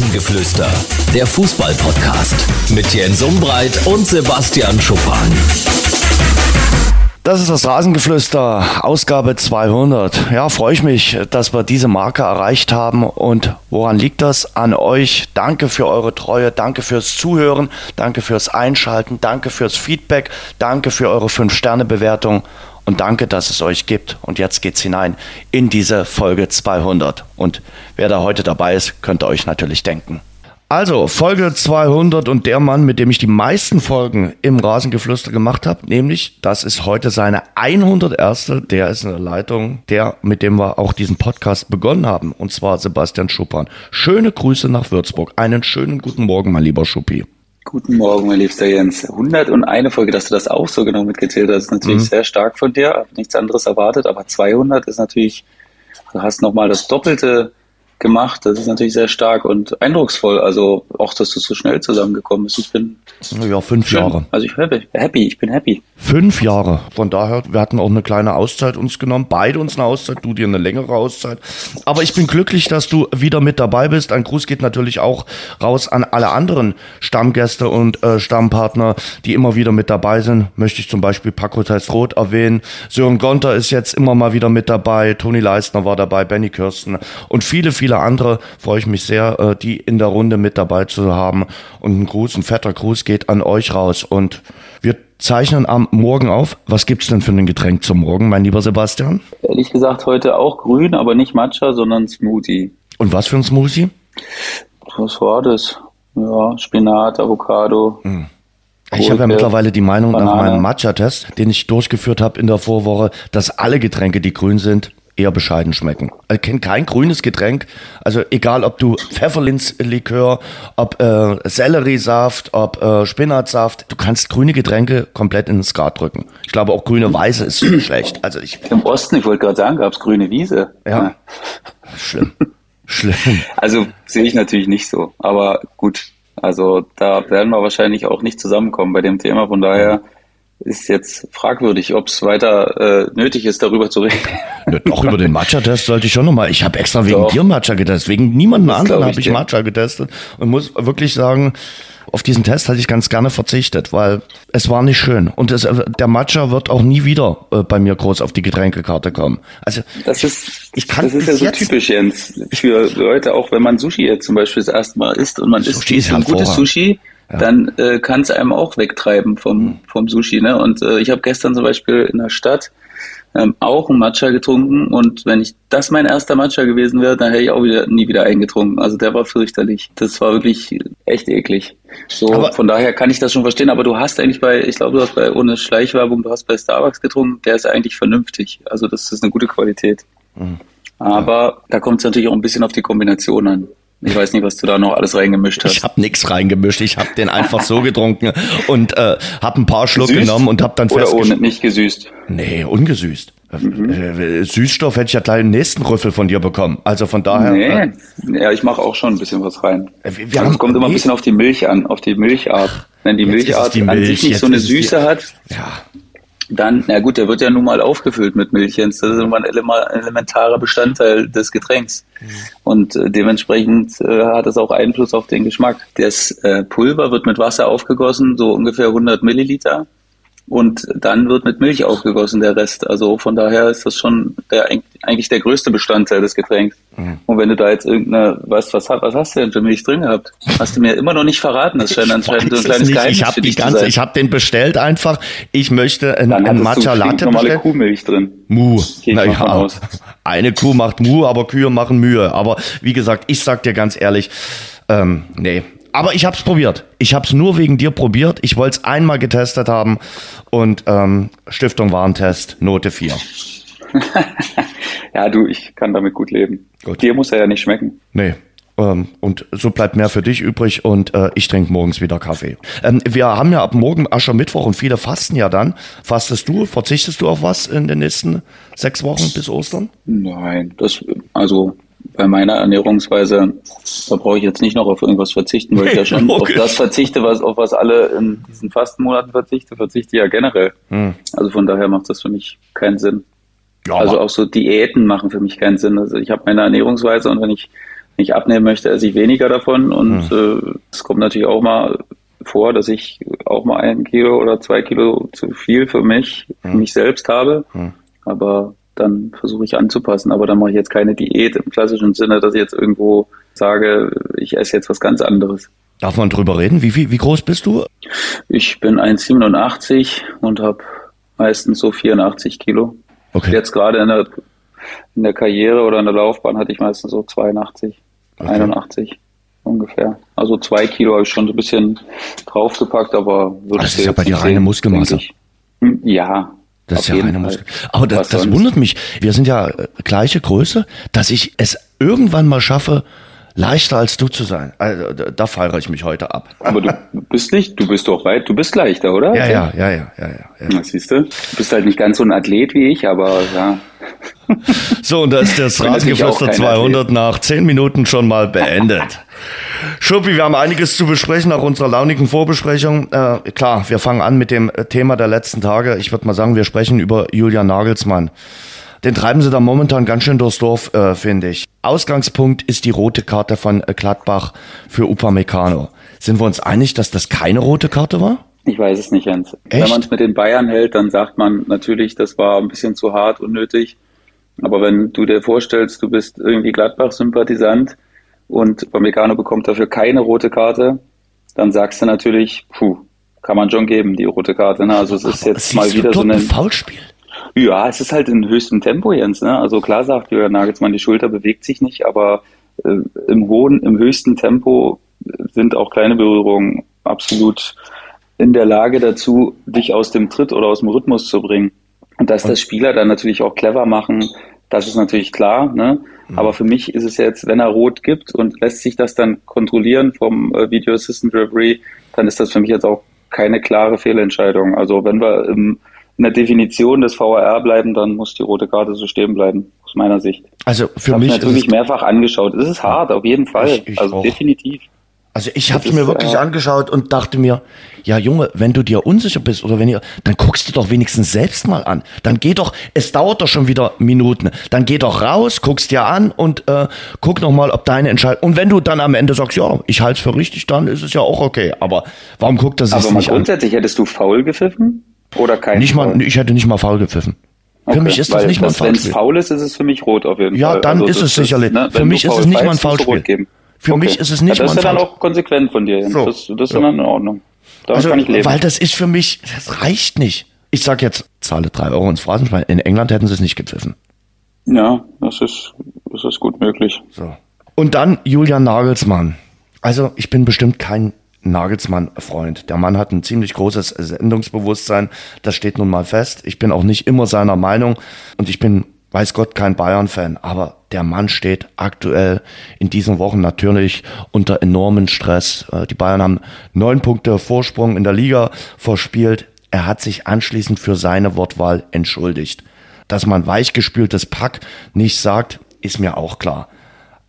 Rasengeflüster, der Fußball-Podcast mit Jens Umbreit und Sebastian Schuppan. Das ist das Rasengeflüster, Ausgabe 200. Ja, freue ich mich, dass wir diese Marke erreicht haben. Und woran liegt das? An euch. Danke für eure Treue, danke fürs Zuhören, danke fürs Einschalten, danke fürs Feedback, danke für eure 5-Sterne-Bewertung und danke, dass es euch gibt. Und jetzt geht's hinein in diese Folge 200. Und wer da heute dabei ist, könnt ihr euch natürlich denken. Also, Folge 200 und der Mann, mit dem ich die meisten Folgen im Rasengeflüster gemacht habe, nämlich, das ist heute seine 101. Der ist in der Leitung, der, mit dem wir auch diesen Podcast begonnen haben, und zwar Sebastian Schuppan. Schöne Grüße nach Würzburg. Einen schönen guten Morgen, mein lieber Schuppi. Guten Morgen, mein liebster Jens. 101 Folge, dass du das auch so genau mitgezählt hast, ist natürlich mhm. sehr stark von dir. Hab nichts anderes erwartet, aber 200 ist natürlich, du hast nochmal das Doppelte gemacht. Das ist natürlich sehr stark und eindrucksvoll. Also auch, dass du so schnell zusammengekommen bist. Ich bin ja fünf schön. Jahre. Also ich bin happy. Ich bin happy. Fünf Jahre. Von daher, wir hatten auch eine kleine Auszeit uns genommen. Beide uns eine Auszeit. Du dir eine längere Auszeit. Aber ich bin glücklich, dass du wieder mit dabei bist. Ein Gruß geht natürlich auch raus an alle anderen Stammgäste und äh, Stammpartner, die immer wieder mit dabei sind. Möchte ich zum Beispiel Paco Roth erwähnen. Sören Gonter ist jetzt immer mal wieder mit dabei. Toni Leistner war dabei. Benny Kirsten und viele, viele viele andere freue ich mich sehr, äh, die in der Runde mit dabei zu haben. Und ein Gruß, ein fetter Gruß geht an euch raus. Und wir zeichnen am Morgen auf. Was gibt es denn für ein Getränk zum Morgen, mein lieber Sebastian? Ehrlich gesagt heute auch grün, aber nicht Matcha, sondern Smoothie. Und was für ein Smoothie? Was war das? Ja, Spinat, Avocado. Hm. Ich habe ja mittlerweile die Meinung Banane. nach meinem Matcha-Test, den ich durchgeführt habe in der Vorwoche, dass alle Getränke, die grün sind, eher bescheiden schmecken. Ich kenne kein grünes Getränk. Also egal, ob du Pfefferlinzlikör, ob äh, Selleriesaft, ob äh, Spinatsaft, du kannst grüne Getränke komplett in den Skat drücken. Ich glaube auch grüne Weiße ist schlecht. Also ich Im Osten, ich wollte gerade sagen, gab es grüne Wiese. Ja. ja. Schlimm. Schlimm. Also sehe ich natürlich nicht so. Aber gut, also da werden wir wahrscheinlich auch nicht zusammenkommen bei dem Thema. Von daher ist jetzt fragwürdig, ob es weiter äh, nötig ist, darüber zu reden. Ja, doch, über den Matcha-Test sollte ich schon nochmal. Ich habe extra wegen doch. dir Matcha getestet. Wegen niemandem anderen habe ich, ich Matcha getestet und muss wirklich sagen, auf diesen Test hätte ich ganz gerne verzichtet, weil es war nicht schön. Und es, der Matcha wird auch nie wieder äh, bei mir groß auf die Getränkekarte kommen. Also das ist, ich kann das ist ja so typisch, Jens, für Leute, auch wenn man Sushi jetzt zum Beispiel das erste Mal isst und man Sushi isst ein gutes Sushi, ja. dann äh, kann es einem auch wegtreiben vom, mhm. vom Sushi. Ne? Und äh, ich habe gestern zum Beispiel in der Stadt ähm, auch einen Matcha getrunken und wenn ich das mein erster Matcha gewesen wäre, dann hätte ich auch wieder nie wieder eingetrunken. Also der war fürchterlich. Das war wirklich echt eklig. So aber von daher kann ich das schon verstehen. Aber du hast eigentlich bei, ich glaube, du hast bei ohne Schleichwerbung, du hast bei Starbucks getrunken. Der ist eigentlich vernünftig. Also das ist eine gute Qualität. Mhm. Aber da kommt es natürlich auch ein bisschen auf die Kombination an. Ich weiß nicht, was du da noch alles reingemischt hast. Ich habe nichts reingemischt. Ich habe den einfach so getrunken und äh, habe ein paar Schluck gesüßt? genommen und habe dann festgestellt. Oder ohne, nicht gesüßt? Nee, ungesüßt. Mhm. Äh, Süßstoff hätte ich ja gleich den nächsten Rüffel von dir bekommen. Also von daher. Nee, äh, ja, ich mache auch schon ein bisschen was rein. Äh, wir, also es kommt immer ein bisschen auf die Milch an, auf die Milchart. Wenn die Milchart die Milch, an sich nicht so eine Süße die, hat, ja dann, na gut, der wird ja nun mal aufgefüllt mit Milch, Das ist immer ein elementarer Bestandteil des Getränks. Mhm. Und äh, dementsprechend äh, hat es auch Einfluss auf den Geschmack. Das äh, Pulver wird mit Wasser aufgegossen, so ungefähr 100 Milliliter und dann wird mit Milch aufgegossen der Rest. Also von daher ist das schon der, eigentlich der größte Bestandteil des Getränks. Mhm. Und wenn du da jetzt irgendeine, weißt was, was hast du denn für Milch drin gehabt? Hast du mir immer noch nicht verraten. Das scheint anscheinend so ein kleines Geheimnis Ich habe die ganze, ich habe den bestellt einfach. Ich möchte ein, ein Matcha Latte normale bestellen. Kuhmilch drin. Mu. Naja, eine Kuh macht Mu, aber Kühe machen Mühe. Aber wie gesagt, ich sag dir ganz ehrlich, ähm, nee, aber ich habe es probiert. Ich habe es nur wegen dir probiert. Ich wollte es einmal getestet haben und ähm, Stiftung Warentest, Note 4. ja, du, ich kann damit gut leben. Gut. Dir muss er ja nicht schmecken. Nee. Ähm, und so bleibt mehr für dich übrig und äh, ich trinke morgens wieder Kaffee. Ähm, wir haben ja ab morgen Aschermittwoch und viele fasten ja dann. Fastest du, verzichtest du auf was in den nächsten sechs Wochen bis Ostern? Nein, das, also bei meiner Ernährungsweise, da brauche ich jetzt nicht noch auf irgendwas verzichten, weil ich ja schon auf das verzichte, was, auf was alle in diesen Fastenmonaten verzichte, verzichte ich ja generell. Hm. Also von daher macht das für mich keinen Sinn. Ja, also auch so Diäten machen für mich keinen Sinn. Also ich habe meine Ernährungsweise und wenn ich nicht abnehmen möchte, esse ich weniger davon. Und mhm. äh, es kommt natürlich auch mal vor, dass ich auch mal ein Kilo oder zwei Kilo zu viel für mich, für mhm. mich selbst habe. Mhm. Aber dann versuche ich anzupassen. Aber dann mache ich jetzt keine Diät im klassischen Sinne, dass ich jetzt irgendwo sage, ich esse jetzt was ganz anderes. Darf man drüber reden? Wie, wie, wie groß bist du? Ich bin 1,87 und habe meistens so 84 Kilo. Okay. Jetzt gerade in der, in der Karriere oder in der Laufbahn hatte ich meistens so 82, okay. 81 ungefähr. Also zwei Kilo habe ich schon so ein bisschen draufgepackt, aber würde Das ist ja bei dir reine Muskelmasse. Hm, ja. Das ist ja reine Muskel. Aber das, das wundert mich. Wir sind ja äh, gleiche Größe, dass ich es irgendwann mal schaffe, leichter als du zu sein. Also, da feiere ich mich heute ab. Aber du bist nicht, du bist doch weit, du bist leichter, oder? Ja, ja, ja, ja, ja, ja. ja. siehst du? Du bist halt nicht ganz so ein Athlet wie ich, aber ja. So, und da ist das Rasengeflüster 200 Athlet. nach 10 Minuten schon mal beendet. Schuppi, wir haben einiges zu besprechen nach unserer launigen Vorbesprechung. Äh, klar, wir fangen an mit dem Thema der letzten Tage. Ich würde mal sagen, wir sprechen über Julian Nagelsmann. Den treiben sie da momentan ganz schön durchs Dorf, äh, finde ich. Ausgangspunkt ist die rote Karte von äh, Gladbach für Upamecano. Sind wir uns einig, dass das keine rote Karte war? Ich weiß es nicht, Jens. Echt? Wenn man es mit den Bayern hält, dann sagt man natürlich, das war ein bisschen zu hart, unnötig. Aber wenn du dir vorstellst, du bist irgendwie Gladbach-Sympathisant und Upamecano bekommt dafür keine rote Karte, dann sagst du natürlich, puh, kann man schon geben, die rote Karte. Ne? Also es ist jetzt mal wieder so ein Foulspiel. Ja, es ist halt in höchstem Tempo, Jens. Ne? Also klar sagt Jürgen Nagelsmann, die Schulter bewegt sich nicht, aber äh, im hohen, im höchsten Tempo sind auch kleine Berührungen absolut in der Lage dazu, dich aus dem Tritt oder aus dem Rhythmus zu bringen. Und dass das Spieler dann natürlich auch clever machen, das ist natürlich klar. Ne? Mhm. Aber für mich ist es jetzt, wenn er rot gibt und lässt sich das dann kontrollieren vom äh, Video Assistant Referee, dann ist das für mich jetzt auch keine klare Fehlentscheidung. Also wenn wir im in der Definition des VAR bleiben, dann muss die rote Karte so stehen bleiben, aus meiner Sicht. Also für mich. Ich habe natürlich mehrfach angeschaut. Es ist hart, auf jeden Fall. Ich, ich also auch. definitiv. Also ich habe es mir wirklich äh, angeschaut und dachte mir, ja Junge, wenn du dir unsicher bist oder wenn ihr, dann guckst du doch wenigstens selbst mal an. Dann geh doch, es dauert doch schon wieder Minuten. Dann geh doch raus, guckst dir an und äh, guck noch mal, ob deine Entscheidung. Und wenn du dann am Ende sagst, ja, ich halte es für richtig, dann ist es ja auch okay. Aber warum guckt das sich nicht an? Aber grundsätzlich hättest du faul gepfiffen? Oder kein nicht mal, Ich hätte nicht mal faul gepfiffen. Okay, für mich ist das nicht mal ein Foul. Wenn es faul ist, ist es für mich rot auf jeden ja, Fall. Ja, dann also ist es sicherlich. Ne, für mich ist es nicht mal ein Foulspiel. Für okay. mich ist es nicht ja, mal ein Das ist ja dann auch konsequent von dir. So. Das, das ist so. dann in Ordnung. Da also, kann ich leben. Weil das ist für mich, das reicht nicht. Ich sag jetzt, zahle drei Euro ins Phrasenschwein. In England hätten sie es nicht gepfiffen. Ja, das ist, das ist gut möglich. So. Und dann Julian Nagelsmann. Also ich bin bestimmt kein Nagelsmann-Freund. Der Mann hat ein ziemlich großes Sendungsbewusstsein. Das steht nun mal fest. Ich bin auch nicht immer seiner Meinung und ich bin, weiß Gott, kein Bayern-Fan. Aber der Mann steht aktuell in diesen Wochen natürlich unter enormen Stress. Äh, die Bayern haben neun Punkte Vorsprung in der Liga verspielt. Er hat sich anschließend für seine Wortwahl entschuldigt. Dass man weichgespültes Pack nicht sagt, ist mir auch klar.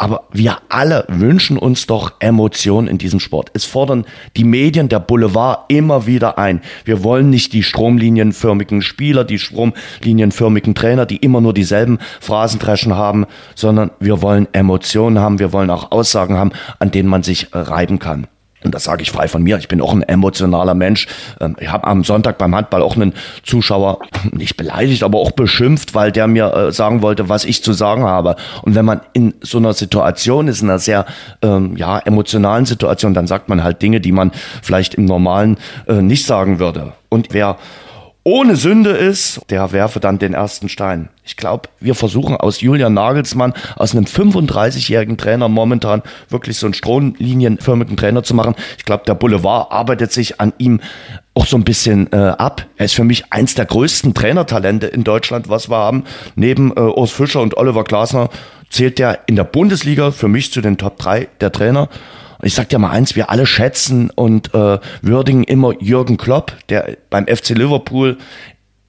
Aber wir alle wünschen uns doch Emotionen in diesem Sport. Es fordern die Medien, der Boulevard immer wieder ein. Wir wollen nicht die stromlinienförmigen Spieler, die stromlinienförmigen Trainer, die immer nur dieselben Phrasendreschen haben, sondern wir wollen Emotionen haben, wir wollen auch Aussagen haben, an denen man sich reiben kann und das sage ich frei von mir, ich bin auch ein emotionaler Mensch. Ähm, ich habe am Sonntag beim Handball auch einen Zuschauer nicht beleidigt, aber auch beschimpft, weil der mir äh, sagen wollte, was ich zu sagen habe. Und wenn man in so einer Situation ist, in einer sehr ähm, ja, emotionalen Situation, dann sagt man halt Dinge, die man vielleicht im normalen äh, nicht sagen würde. Und wer ohne Sünde ist, der werfe dann den ersten Stein. Ich glaube, wir versuchen aus Julian Nagelsmann, aus einem 35-jährigen Trainer momentan wirklich so einen stromlinienförmigen Trainer zu machen. Ich glaube, der Boulevard arbeitet sich an ihm auch so ein bisschen äh, ab. Er ist für mich eins der größten Trainertalente in Deutschland, was wir haben. Neben äh, Urs Fischer und Oliver Glasner zählt der in der Bundesliga für mich zu den Top 3 der Trainer. Ich sag dir mal eins, wir alle schätzen und äh, würdigen immer Jürgen Klopp, der beim FC Liverpool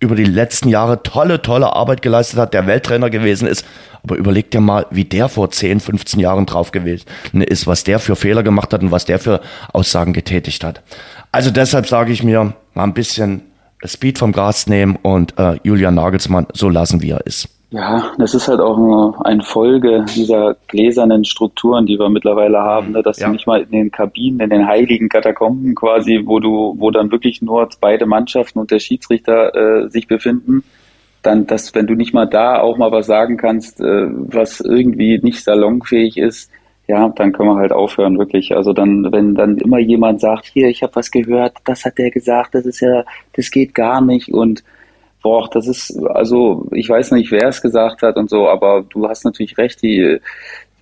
über die letzten Jahre tolle, tolle Arbeit geleistet hat, der Welttrainer gewesen ist. Aber überleg dir mal, wie der vor 10, 15 Jahren drauf gewesen ist, was der für Fehler gemacht hat und was der für Aussagen getätigt hat. Also deshalb sage ich mir, mal ein bisschen Speed vom Gras nehmen und äh, Julian Nagelsmann so lassen, wie er ist. Ja, das ist halt auch nur eine Folge dieser gläsernen Strukturen, die wir mittlerweile haben, ne? dass ja. du nicht mal in den Kabinen, in den heiligen Katakomben quasi, wo du, wo dann wirklich nur beide Mannschaften und der Schiedsrichter äh, sich befinden, dann, dass wenn du nicht mal da auch mal was sagen kannst, äh, was irgendwie nicht salonfähig ist, ja, dann können wir halt aufhören, wirklich. Also dann, wenn dann immer jemand sagt, hier, ich habe was gehört, das hat der gesagt, das ist ja, das geht gar nicht und boah, das ist, also ich weiß nicht, wer es gesagt hat und so, aber du hast natürlich recht, die,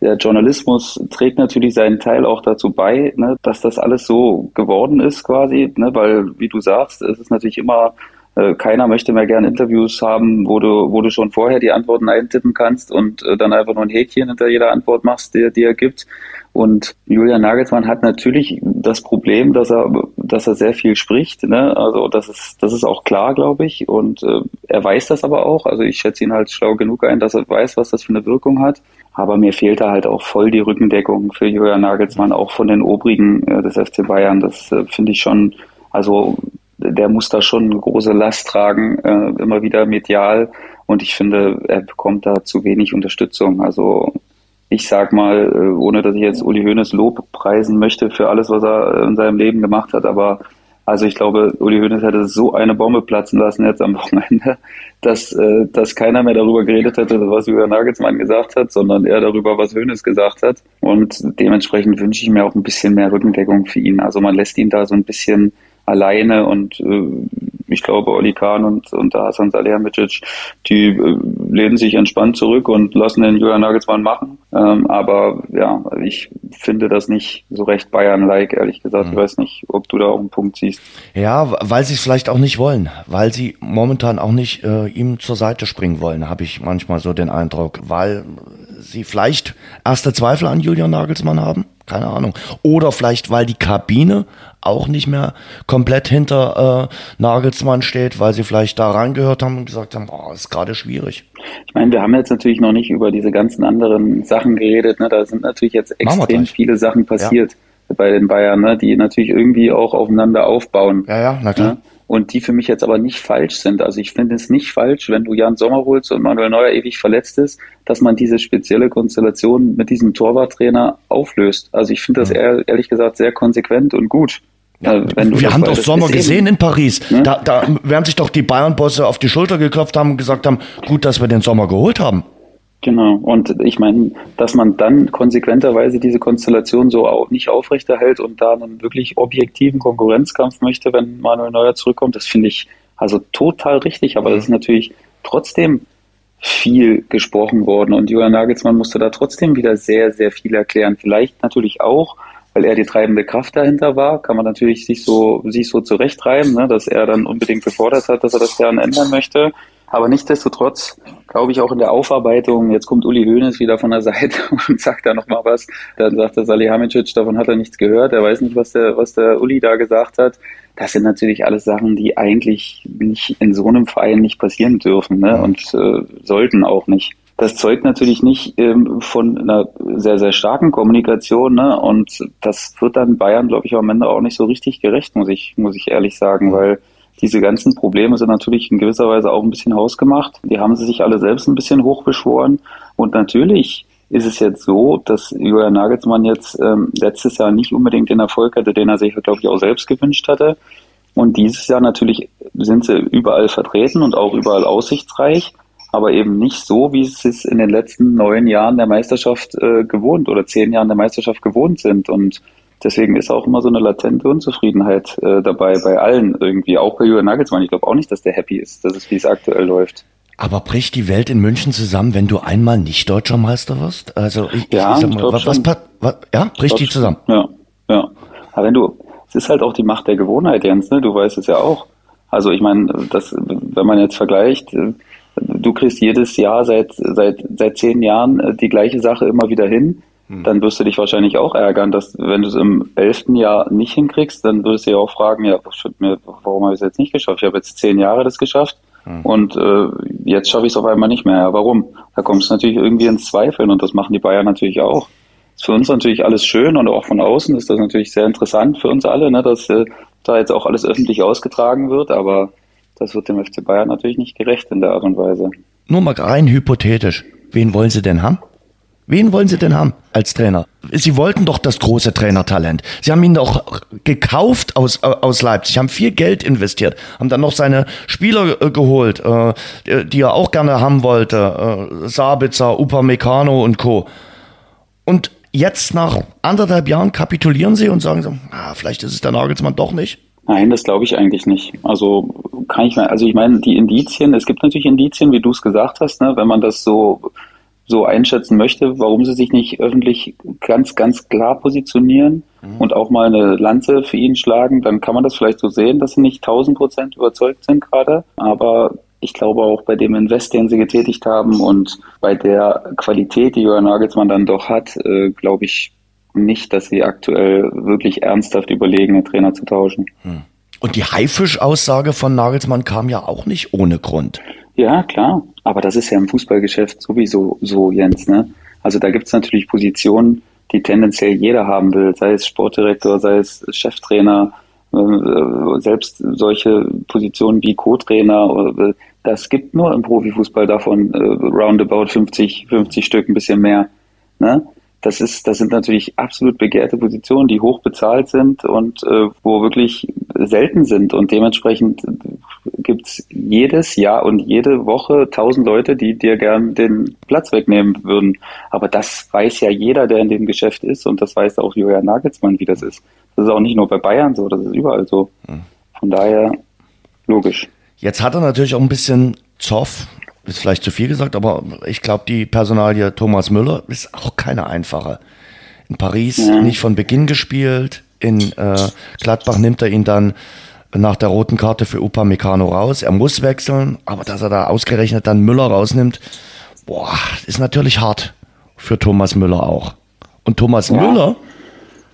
der Journalismus trägt natürlich seinen Teil auch dazu bei, ne, dass das alles so geworden ist quasi, ne, weil, wie du sagst, es ist natürlich immer, äh, keiner möchte mehr gerne Interviews haben, wo du, wo du schon vorher die Antworten eintippen kannst und äh, dann einfach nur ein Häkchen hinter jeder Antwort machst, die, die er gibt. Und Julian Nagelsmann hat natürlich das Problem, dass er, dass er sehr viel spricht. Ne? Also das ist, das ist auch klar, glaube ich. Und äh, er weiß das aber auch. Also ich schätze ihn halt schlau genug ein, dass er weiß, was das für eine Wirkung hat. Aber mir fehlt da halt auch voll die Rückendeckung für Julian Nagelsmann, auch von den Obrigen äh, des FC Bayern. Das äh, finde ich schon, also der muss da schon eine große Last tragen, äh, immer wieder medial. Und ich finde, er bekommt da zu wenig Unterstützung. Also ich sag mal, äh, ohne dass ich jetzt Uli Hoeneß Lob preisen möchte für alles, was er in seinem Leben gemacht hat, aber also ich glaube, Uli Hoeneß hätte so eine Bombe platzen lassen jetzt am Wochenende, dass, äh, dass keiner mehr darüber geredet hätte, was Julian Nagelsmann gesagt hat, sondern eher darüber, was Hoeneß gesagt hat. Und dementsprechend wünsche ich mir auch ein bisschen mehr Rückendeckung für ihn. Also man lässt ihn da so ein bisschen alleine und äh, ich glaube, Oli Kahn und, und Hasan Salihamidzic, die äh, lehnen sich entspannt zurück und lassen den Julian Nagelsmann machen. Ähm, aber ja, ich finde das nicht so recht Bayern-like, ehrlich gesagt. Mhm. Ich weiß nicht, ob du da auch einen Punkt siehst. Ja, weil sie es vielleicht auch nicht wollen, weil sie momentan auch nicht äh, ihm zur Seite springen wollen, habe ich manchmal so den Eindruck, weil sie vielleicht erste Zweifel an Julian Nagelsmann haben keine Ahnung. Oder vielleicht, weil die Kabine auch nicht mehr komplett hinter äh, Nagelsmann steht, weil sie vielleicht da reingehört haben und gesagt haben, oh, ist gerade schwierig. Ich meine, wir haben jetzt natürlich noch nicht über diese ganzen anderen Sachen geredet. Ne? Da sind natürlich jetzt extrem viele Sachen passiert ja. bei den Bayern, ne? die natürlich irgendwie auch aufeinander aufbauen. Ja, ja, na klar. Ne? Und die für mich jetzt aber nicht falsch sind. Also ich finde es nicht falsch, wenn du Jan Sommer holst und Manuel Neuer ewig verletzt ist, dass man diese spezielle Konstellation mit diesem Torwarttrainer auflöst. Also ich finde das eher, ehrlich gesagt sehr konsequent und gut. Ja, äh, wir haben doch Sommer gesehen in Paris. Ne? Da, da werden sich doch die Bayern-Bosse auf die Schulter geklopft haben und gesagt haben, gut, dass wir den Sommer geholt haben. Genau. Und ich meine, dass man dann konsequenterweise diese Konstellation so auch nicht aufrechterhält und da einen wirklich objektiven Konkurrenzkampf möchte, wenn Manuel Neuer zurückkommt, das finde ich also total richtig. Aber das ist natürlich trotzdem viel gesprochen worden und Julian Nagelsmann musste da trotzdem wieder sehr, sehr viel erklären. Vielleicht natürlich auch, weil er die treibende Kraft dahinter war, kann man natürlich sich so, sich so zurechtreiben, ne, dass er dann unbedingt gefordert hat, dass er das gerne ändern möchte. Aber nichtsdestotrotz glaube ich auch in der Aufarbeitung, jetzt kommt Uli Hoeneß wieder von der Seite und sagt da nochmal was. Dann sagt der Salihamidzic, davon hat er nichts gehört, er weiß nicht, was der, was der Uli da gesagt hat. Das sind natürlich alles Sachen, die eigentlich nicht in so einem Verein nicht passieren dürfen ne? und äh, sollten auch nicht. Das zeugt natürlich nicht ähm, von einer sehr, sehr starken Kommunikation, ne? Und das wird dann Bayern, glaube ich, am Ende auch nicht so richtig gerecht, muss ich, muss ich ehrlich sagen, weil diese ganzen Probleme sind natürlich in gewisser Weise auch ein bisschen hausgemacht. Die haben sie sich alle selbst ein bisschen hochbeschworen. Und natürlich ist es jetzt so, dass Julian Nagelsmann jetzt ähm, letztes Jahr nicht unbedingt den Erfolg hatte, den er sich, glaube ich, auch selbst gewünscht hatte. Und dieses Jahr natürlich sind sie überall vertreten und auch überall aussichtsreich, aber eben nicht so, wie sie es in den letzten neun Jahren der Meisterschaft äh, gewohnt oder zehn Jahren der Meisterschaft gewohnt sind. Und Deswegen ist auch immer so eine latente Unzufriedenheit äh, dabei bei allen irgendwie, auch bei Julian Nagelsmann. Ich glaube auch nicht, dass der happy ist, dass es wie es aktuell läuft. Aber bricht die Welt in München zusammen, wenn du einmal nicht deutscher Meister wirst? Also ich, ja, ich sag mal, was, was, was, ja, bricht die zusammen? Ja, ja. Aber wenn du, es ist halt auch die Macht der Gewohnheit, Jens, ne? Du weißt es ja auch. Also ich meine, das, wenn man jetzt vergleicht, äh, du kriegst jedes Jahr seit seit seit zehn Jahren äh, die gleiche Sache immer wieder hin hm. dann wirst du dich wahrscheinlich auch ärgern, dass wenn du es im elften Jahr nicht hinkriegst, dann würdest du ja auch fragen, ja, warum habe ich es jetzt nicht geschafft? Ich habe jetzt zehn Jahre das geschafft mhm. und äh, jetzt schaffe ich es auf einmal nicht mehr. Ja, warum? Da kommst du natürlich irgendwie ins Zweifeln und das machen die Bayern natürlich auch. Ist für uns natürlich alles schön und auch von außen ist das natürlich sehr interessant für uns alle, ne, dass äh, da jetzt auch alles öffentlich ausgetragen wird, aber das wird dem FC Bayern natürlich nicht gerecht in der Art und Weise. nur mal rein hypothetisch, wen wollen Sie denn haben? Wen wollen Sie denn haben als Trainer? Sie wollten doch das große Trainertalent. Sie haben ihn doch gekauft aus, aus Leipzig, haben viel Geld investiert, haben dann noch seine Spieler äh, geholt, äh, die er auch gerne haben wollte. Äh, Sabitzer, Upamecano und Co. Und jetzt nach anderthalb Jahren kapitulieren Sie und sagen so, ah, vielleicht ist es der Nagelsmann doch nicht. Nein, das glaube ich eigentlich nicht. Also kann ich also ich meine, die Indizien, es gibt natürlich Indizien, wie du es gesagt hast, ne, wenn man das so so einschätzen möchte, warum sie sich nicht öffentlich ganz, ganz klar positionieren mhm. und auch mal eine Lanze für ihn schlagen, dann kann man das vielleicht so sehen, dass sie nicht 1000 Prozent überzeugt sind gerade. Aber ich glaube auch bei dem Invest, den sie getätigt haben und bei der Qualität, die Jörn Nagelsmann dann doch hat, äh, glaube ich nicht, dass sie aktuell wirklich ernsthaft überlegen, einen Trainer zu tauschen. Mhm. Und die Haifisch-Aussage von Nagelsmann kam ja auch nicht ohne Grund. Ja, klar. Aber das ist ja im Fußballgeschäft sowieso so, Jens. Ne? Also da gibt es natürlich Positionen, die tendenziell jeder haben will, sei es Sportdirektor, sei es Cheftrainer, äh, selbst solche Positionen wie Co-Trainer. Äh, das gibt nur im Profifußball davon äh, roundabout 50, 50 Stück, ein bisschen mehr. Ne? das ist, das sind natürlich absolut begehrte Positionen, die hoch bezahlt sind und äh, wo wirklich selten sind. Und dementsprechend gibt's jedes Jahr und jede Woche tausend Leute, die dir gern den Platz wegnehmen würden. Aber das weiß ja jeder, der in dem Geschäft ist und das weiß auch Julian Nagelsmann, wie das ist. Das ist auch nicht nur bei Bayern so, das ist überall so. Hm. Von daher logisch. Jetzt hat er natürlich auch ein bisschen Zoff ist vielleicht zu viel gesagt, aber ich glaube, die Personalie Thomas Müller ist auch keine einfache. In Paris ja. nicht von Beginn gespielt, in äh, Gladbach nimmt er ihn dann nach der roten Karte für Upamecano raus. Er muss wechseln, aber dass er da ausgerechnet dann Müller rausnimmt, boah, ist natürlich hart für Thomas Müller auch. Und Thomas ja. Müller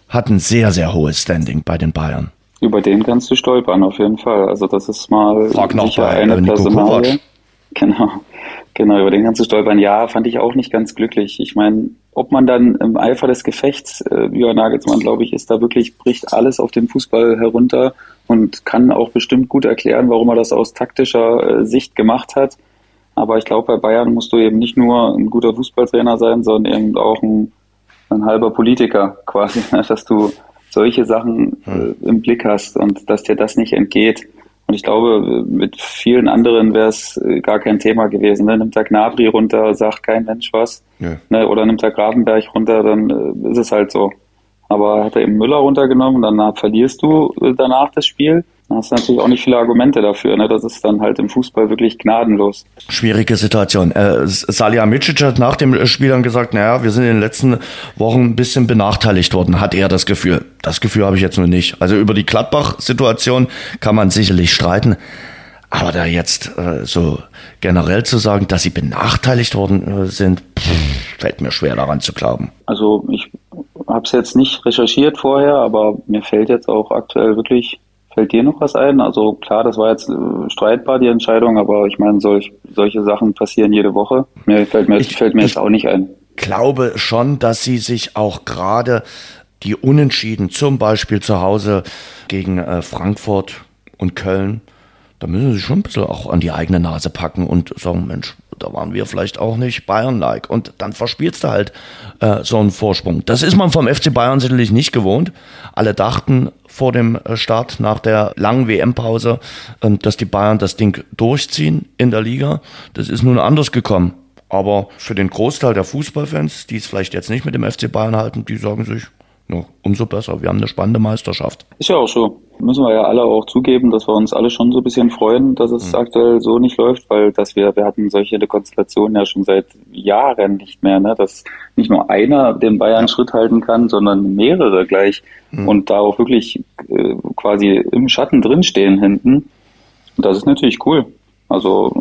hat ein sehr, sehr hohes Standing bei den Bayern. Über den kannst du stolpern, auf jeden Fall. Also das ist mal Frag noch sicher bei, eine Personalie. Genau, genau, über den kannst du stolpern. Ja, fand ich auch nicht ganz glücklich. Ich meine, ob man dann im Eifer des Gefechts, äh, Jörn Nagelsmann, glaube ich, ist da wirklich, bricht alles auf den Fußball herunter und kann auch bestimmt gut erklären, warum er das aus taktischer äh, Sicht gemacht hat. Aber ich glaube, bei Bayern musst du eben nicht nur ein guter Fußballtrainer sein, sondern eben auch ein, ein halber Politiker quasi, dass du solche Sachen hm. äh, im Blick hast und dass dir das nicht entgeht. Und ich glaube, mit vielen anderen wäre es äh, gar kein Thema gewesen. Ne? Nimmt der Gnabry runter, sagt kein Mensch was. Ja. Ne? Oder nimmt der Gravenberg runter, dann äh, ist es halt so. Aber hat er eben Müller runtergenommen, dann verlierst du danach das Spiel. Da hast du natürlich auch nicht viele Argumente dafür. Ne? Das ist dann halt im Fußball wirklich gnadenlos. Schwierige Situation. Äh, Salihamidzic hat nach dem Spiel dann gesagt, naja, wir sind in den letzten Wochen ein bisschen benachteiligt worden, hat er das Gefühl. Das Gefühl habe ich jetzt nur nicht. Also über die Gladbach-Situation kann man sicherlich streiten. Aber da jetzt äh, so generell zu sagen, dass sie benachteiligt worden äh, sind, pff, fällt mir schwer daran zu glauben. Also ich habe es jetzt nicht recherchiert vorher, aber mir fällt jetzt auch aktuell wirklich Fällt dir noch was ein? Also klar, das war jetzt äh, streitbar, die Entscheidung, aber ich meine, solch, solche Sachen passieren jede Woche. Mir fällt mir, ich, fällt mir jetzt auch nicht ein. glaube schon, dass sie sich auch gerade die Unentschieden, zum Beispiel zu Hause gegen äh, Frankfurt und Köln, da müssen sie schon ein bisschen auch an die eigene Nase packen und sagen, Mensch, da waren wir vielleicht auch nicht Bayern-like. Und dann verspielst du halt äh, so einen Vorsprung. Das ist man vom FC Bayern sicherlich nicht gewohnt. Alle dachten vor dem äh, Start nach der langen WM-Pause, äh, dass die Bayern das Ding durchziehen in der Liga. Das ist nun anders gekommen. Aber für den Großteil der Fußballfans, die es vielleicht jetzt nicht mit dem FC Bayern halten, die sagen sich, ja, umso besser. Wir haben eine spannende Meisterschaft. Ist ja auch so. Müssen wir ja alle auch zugeben, dass wir uns alle schon so ein bisschen freuen, dass es mhm. aktuell so nicht läuft, weil dass wir, wir hatten solche Konstellationen ja schon seit Jahren nicht mehr, ne? dass nicht nur einer den Bayern ja. Schritt halten kann, sondern mehrere gleich mhm. und da auch wirklich äh, quasi im Schatten drinstehen hinten. Und das ist natürlich cool. Also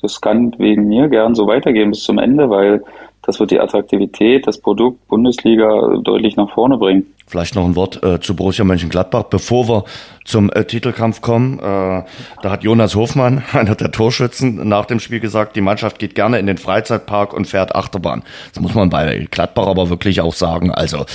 das kann wegen mir gern so weitergehen bis zum Ende, weil das wird die Attraktivität, das Produkt Bundesliga deutlich nach vorne bringen. Vielleicht noch ein Wort äh, zu Borussia Mönchengladbach, bevor wir zum äh, Titelkampf kommen. Äh, da hat Jonas Hofmann, einer der Torschützen, nach dem Spiel gesagt, die Mannschaft geht gerne in den Freizeitpark und fährt Achterbahn. Das muss man bei Gladbach aber wirklich auch sagen. Also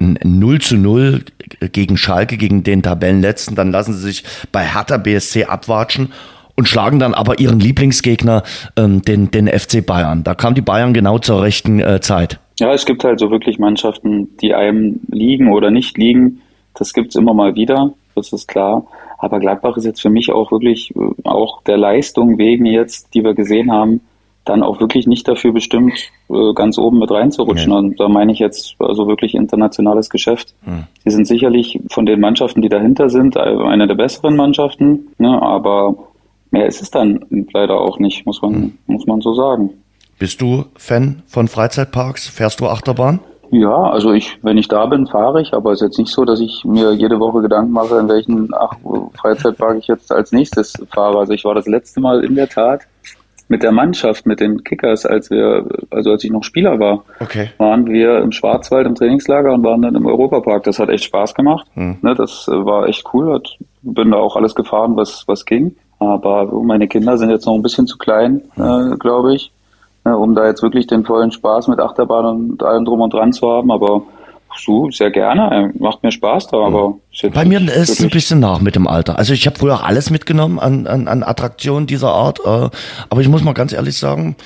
ein 0 zu 0 gegen Schalke, gegen den Tabellenletzten, dann lassen sie sich bei Hertha BSC abwatschen und schlagen dann aber ihren Lieblingsgegner, ähm, den, den FC Bayern. Da kam die Bayern genau zur rechten äh, Zeit. Ja, es gibt halt so wirklich Mannschaften, die einem liegen oder nicht liegen. Das gibt's immer mal wieder, das ist klar. Aber Gladbach ist jetzt für mich auch wirklich, äh, auch der Leistung wegen jetzt, die wir gesehen haben, dann auch wirklich nicht dafür bestimmt, äh, ganz oben mit reinzurutschen. Nee. Und da meine ich jetzt also wirklich internationales Geschäft. Hm. Sie sind sicherlich von den Mannschaften, die dahinter sind, äh, eine der besseren Mannschaften, ne? aber mehr ist es dann leider auch nicht, muss man, hm. muss man so sagen. Bist du Fan von Freizeitparks? Fährst du Achterbahn? Ja, also ich, wenn ich da bin, fahre ich, aber es ist jetzt nicht so, dass ich mir jede Woche Gedanken mache, in welchen Ach Freizeitpark ich jetzt als nächstes fahre. Also ich war das letzte Mal in der Tat mit der Mannschaft, mit den Kickers, als wir, also als ich noch Spieler war, okay. waren wir im Schwarzwald im Trainingslager und waren dann im Europapark. Das hat echt Spaß gemacht. Hm. Ne, das war echt cool. Hat, bin da auch alles gefahren, was, was ging. Aber meine Kinder sind jetzt noch ein bisschen zu klein, äh, glaube ich, äh, um da jetzt wirklich den vollen Spaß mit Achterbahn und allem drum und dran zu haben. Aber so, sehr gerne. Macht mir Spaß da, aber. Bei mir ist es ein bisschen nach mit dem Alter. Also ich habe früher alles mitgenommen an, an, an Attraktionen dieser Art, äh, aber ich muss mal ganz ehrlich sagen,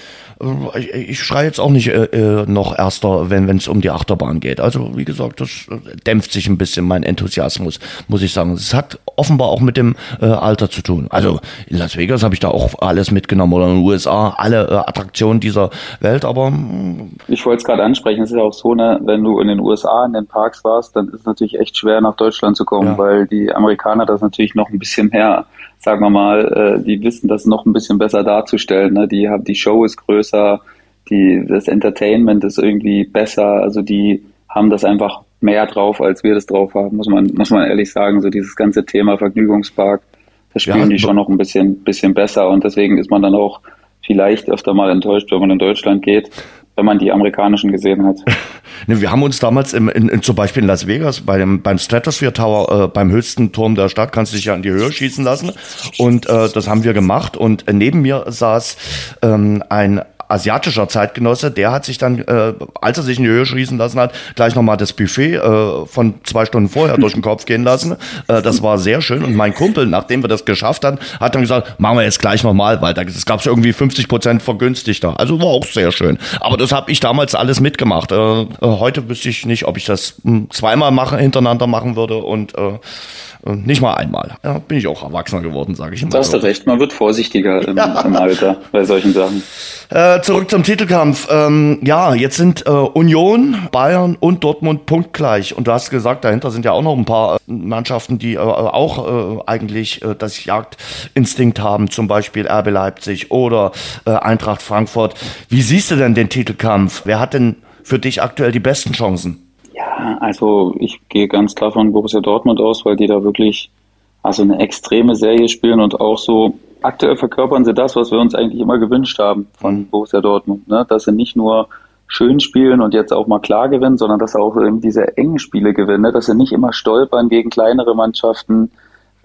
ich, ich schreie jetzt auch nicht äh, äh noch erster, wenn es um die Achterbahn geht. Also wie gesagt, das äh, dämpft sich ein bisschen mein Enthusiasmus, muss ich sagen. Es hat offenbar auch mit dem äh, Alter zu tun. Also in Las Vegas habe ich da auch alles mitgenommen oder in den USA alle äh, Attraktionen dieser Welt, aber hm. ich wollte es gerade ansprechen. Es ist ja auch so, ne, wenn du in den USA in den Parks warst, dann ist es natürlich echt schwer nach Deutschland zu kommen, ja. weil die Amerikaner das natürlich noch ein bisschen mehr sagen wir mal, äh, die wissen das noch ein bisschen besser darzustellen. Ne? Die haben die Show ist größer, die das Entertainment ist irgendwie besser, also die haben das einfach mehr drauf, als wir das drauf haben, muss man muss man ehrlich sagen. So dieses ganze Thema Vergnügungspark, das spielen ja, die schon noch ein bisschen bisschen besser und deswegen ist man dann auch vielleicht öfter mal enttäuscht, wenn man in Deutschland geht wenn man die amerikanischen gesehen hat. ne, wir haben uns damals im, in, in, zum Beispiel in Las Vegas bei dem, beim Stratosphere Tower, äh, beim höchsten Turm der Stadt, kannst du dich ja in die Höhe schießen lassen. Und äh, das haben wir gemacht. Und äh, neben mir saß ähm, ein asiatischer Zeitgenosse, der hat sich dann, äh, als er sich in die Höhe schießen lassen hat, gleich nochmal das Buffet äh, von zwei Stunden vorher durch den Kopf gehen lassen. Äh, das war sehr schön. Und mein Kumpel, nachdem wir das geschafft haben, hat dann gesagt, machen wir jetzt gleich nochmal, weil es gab irgendwie 50 Prozent vergünstigter. Also war auch sehr schön. Aber das habe ich damals alles mitgemacht. Äh, äh, heute wüsste ich nicht, ob ich das mh, hm, zweimal machen, hintereinander machen würde und äh, nicht mal einmal. Ja, bin ich auch erwachsener geworden, sage ich immer. Da hast du recht, man wird vorsichtiger im, ja. im Alter bei solchen Sachen. Äh, zurück zum Titelkampf. Ähm, ja, jetzt sind äh, Union, Bayern und Dortmund punktgleich. Und du hast gesagt, dahinter sind ja auch noch ein paar äh, Mannschaften, die äh, auch äh, eigentlich äh, das Jagdinstinkt haben, zum Beispiel RB Leipzig oder Eintracht Frankfurt. Wie siehst du denn den Titelkampf? Wer hat denn für dich aktuell die besten Chancen? Ja, also ich gehe ganz klar von Borussia Dortmund aus, weil die da wirklich also eine extreme Serie spielen und auch so aktuell verkörpern sie das, was wir uns eigentlich immer gewünscht haben von mhm. Borussia Dortmund, ne? dass sie nicht nur schön spielen und jetzt auch mal klar gewinnen, sondern dass sie auch eben diese engen Spiele gewinnen, ne? dass sie nicht immer stolpern gegen kleinere Mannschaften,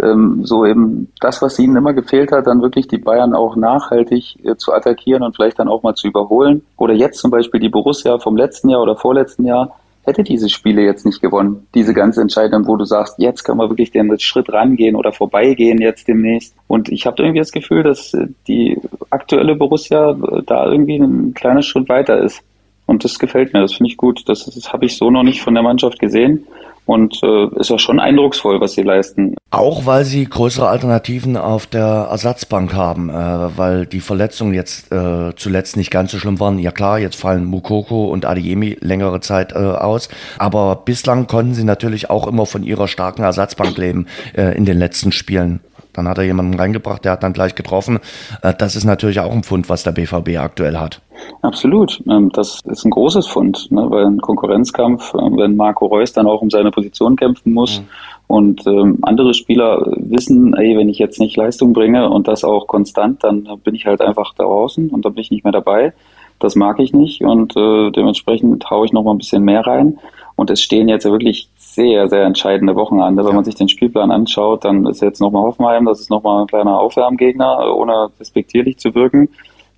ähm, so eben das, was ihnen immer gefehlt hat, dann wirklich die Bayern auch nachhaltig äh, zu attackieren und vielleicht dann auch mal zu überholen. Oder jetzt zum Beispiel die Borussia vom letzten Jahr oder vorletzten Jahr, hätte diese Spiele jetzt nicht gewonnen. Diese ganz entscheidenden, wo du sagst, jetzt können wir wirklich den Schritt rangehen oder vorbeigehen jetzt demnächst. Und ich habe irgendwie das Gefühl, dass äh, die aktuelle Borussia äh, da irgendwie ein kleiner Schritt weiter ist. Und das gefällt mir, das finde ich gut. Das, das habe ich so noch nicht von der Mannschaft gesehen und äh, ist auch schon eindrucksvoll, was sie leisten. Auch weil sie größere Alternativen auf der Ersatzbank haben, äh, weil die Verletzungen jetzt äh, zuletzt nicht ganz so schlimm waren. Ja klar, jetzt fallen Mukoko und Adeyemi längere Zeit äh, aus, aber bislang konnten sie natürlich auch immer von ihrer starken Ersatzbank leben äh, in den letzten Spielen. Dann hat er jemanden reingebracht, der hat dann gleich getroffen. Äh, das ist natürlich auch ein Pfund, was der BVB aktuell hat. Absolut. Ähm, das ist ein großes Fund, ne, weil ein Konkurrenzkampf, äh, wenn Marco Reus dann auch um seine Position kämpfen muss mhm. und ähm, andere Spieler wissen, ey, wenn ich jetzt nicht Leistung bringe und das auch konstant, dann bin ich halt einfach da draußen und dann bin ich nicht mehr dabei. Das mag ich nicht und äh, dementsprechend haue ich noch mal ein bisschen mehr rein. Und es stehen jetzt wirklich sehr, sehr entscheidende Wochen an. Wenn ja. man sich den Spielplan anschaut, dann ist jetzt nochmal Hoffenheim, das ist nochmal ein kleiner Aufwärmgegner, ohne respektierlich zu wirken.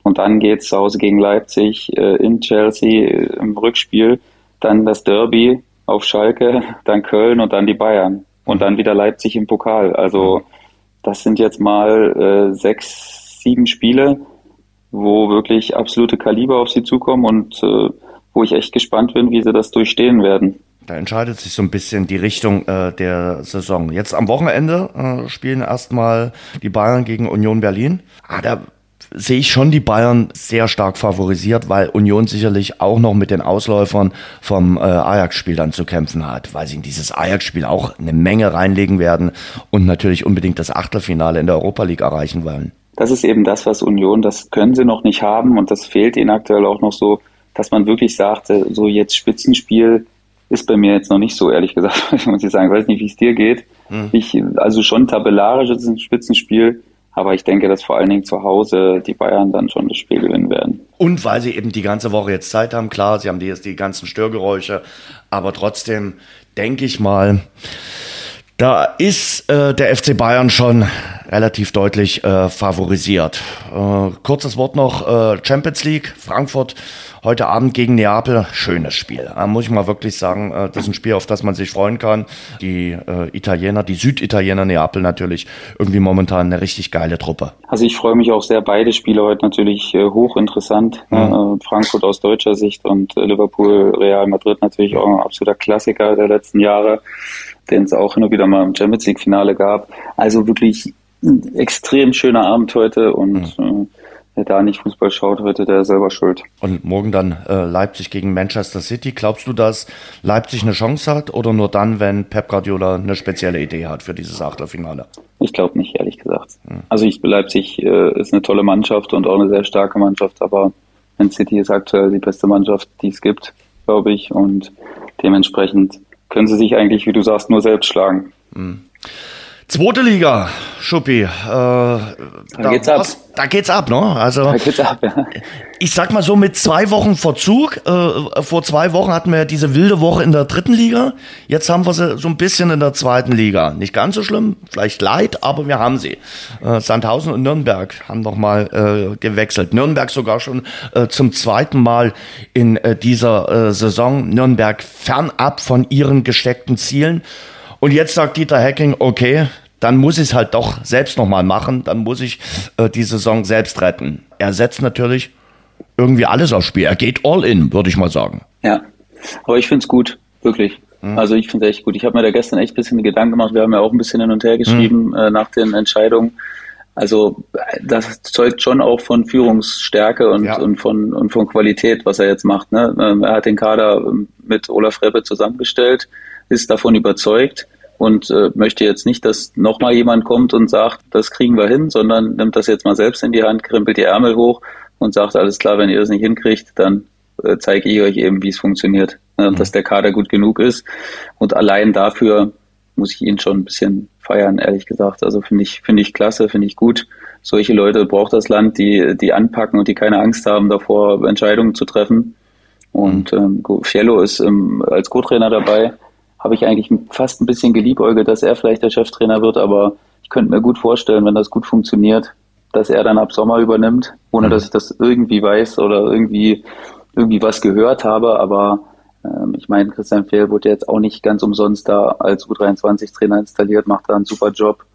Und dann geht's zu Hause gegen Leipzig, äh, in Chelsea äh, im Rückspiel, dann das Derby auf Schalke, dann Köln und dann die Bayern. Und dann wieder Leipzig im Pokal. Also das sind jetzt mal äh, sechs, sieben Spiele, wo wirklich absolute Kaliber auf sie zukommen und äh, wo ich echt gespannt bin, wie sie das durchstehen werden. Da entscheidet sich so ein bisschen die Richtung äh, der Saison. Jetzt am Wochenende äh, spielen erstmal die Bayern gegen Union Berlin. Ah, da sehe ich schon die Bayern sehr stark favorisiert, weil Union sicherlich auch noch mit den Ausläufern vom äh, Ajax-Spiel dann zu kämpfen hat, weil sie in dieses Ajax-Spiel auch eine Menge reinlegen werden und natürlich unbedingt das Achtelfinale in der Europa League erreichen wollen. Das ist eben das, was Union, das können sie noch nicht haben und das fehlt ihnen aktuell auch noch so, dass man wirklich sagt, so jetzt Spitzenspiel ist bei mir jetzt noch nicht so, ehrlich gesagt, muss ich sagen. Ich weiß nicht, wie es dir geht. Hm. Ich, also schon tabellarisch ist es ein Spitzenspiel, aber ich denke, dass vor allen Dingen zu Hause die Bayern dann schon das Spiel gewinnen werden. Und weil sie eben die ganze Woche jetzt Zeit haben, klar, sie haben jetzt die ganzen Störgeräusche, aber trotzdem denke ich mal, da ist äh, der FC Bayern schon relativ deutlich äh, favorisiert. Äh, kurzes Wort noch, äh, Champions League, Frankfurt heute Abend gegen Neapel, schönes Spiel. Da muss ich mal wirklich sagen, äh, das ist ein Spiel, auf das man sich freuen kann. Die äh, Italiener, die Süditaliener Neapel natürlich irgendwie momentan eine richtig geile Truppe. Also ich freue mich auch sehr, beide Spiele heute natürlich äh, hochinteressant. Ne? Mhm. Frankfurt aus deutscher Sicht und Liverpool, Real Madrid natürlich auch ein absoluter Klassiker der letzten Jahre, den es auch und wieder mal im Champions League Finale gab. Also wirklich ein extrem schöner Abend heute und mhm. äh, wer da nicht Fußball schaut heute, der ist selber schuld. Und morgen dann äh, Leipzig gegen Manchester City. Glaubst du, dass Leipzig eine Chance hat oder nur dann, wenn Pep Guardiola eine spezielle Idee hat für dieses Achtelfinale? Ich glaube nicht, ehrlich gesagt. Mhm. Also ich Leipzig äh, ist eine tolle Mannschaft und auch eine sehr starke Mannschaft, aber Man City ist aktuell die beste Mannschaft, die es gibt, glaube ich. Und dementsprechend können sie sich eigentlich, wie du sagst, nur selbst schlagen. Mhm. Zweite Liga, Schuppi. Äh, da, da, geht's ab. da geht's ab, ne? Also, da geht's ab, ja. Ich sag mal so mit zwei Wochen Verzug. Äh, vor zwei Wochen hatten wir diese wilde Woche in der dritten Liga. Jetzt haben wir sie so ein bisschen in der zweiten Liga. Nicht ganz so schlimm, vielleicht leid, aber wir haben sie. Äh, Sandhausen und Nürnberg haben noch mal äh, gewechselt. Nürnberg sogar schon äh, zum zweiten Mal in äh, dieser äh, Saison. Nürnberg fernab von ihren gesteckten Zielen. Und jetzt sagt Dieter Hacking, okay, dann muss ich es halt doch selbst nochmal machen, dann muss ich äh, die Saison selbst retten. Er setzt natürlich irgendwie alles aufs Spiel. Er geht all in, würde ich mal sagen. Ja, aber ich finde es gut, wirklich. Mhm. Also ich finde es echt gut. Ich habe mir da gestern echt ein bisschen Gedanken gemacht. Wir haben ja auch ein bisschen hin und her geschrieben mhm. äh, nach den Entscheidungen. Also das zeugt schon auch von Führungsstärke und, ja. und, von, und von Qualität, was er jetzt macht. Ne? Ähm, er hat den Kader mit Olaf Reppe zusammengestellt ist davon überzeugt und äh, möchte jetzt nicht, dass nochmal jemand kommt und sagt, das kriegen wir hin, sondern nimmt das jetzt mal selbst in die Hand, krempelt die Ärmel hoch und sagt, alles klar, wenn ihr das nicht hinkriegt, dann äh, zeige ich euch eben, wie es funktioniert. Ne, mhm. Dass der Kader gut genug ist. Und allein dafür muss ich ihn schon ein bisschen feiern, ehrlich gesagt. Also finde ich, finde ich klasse, finde ich gut. Solche Leute braucht das Land, die, die anpacken und die keine Angst haben davor, Entscheidungen zu treffen. Und mhm. ähm, Fiello ist ähm, als Co-Trainer dabei habe ich eigentlich fast ein bisschen geliebäugelt, dass er vielleicht der Cheftrainer wird, aber ich könnte mir gut vorstellen, wenn das gut funktioniert, dass er dann ab Sommer übernimmt, ohne mhm. dass ich das irgendwie weiß oder irgendwie irgendwie was gehört habe, aber ähm, ich meine, Christian Fehl wurde jetzt auch nicht ganz umsonst da als U23-Trainer installiert, macht da einen super Job.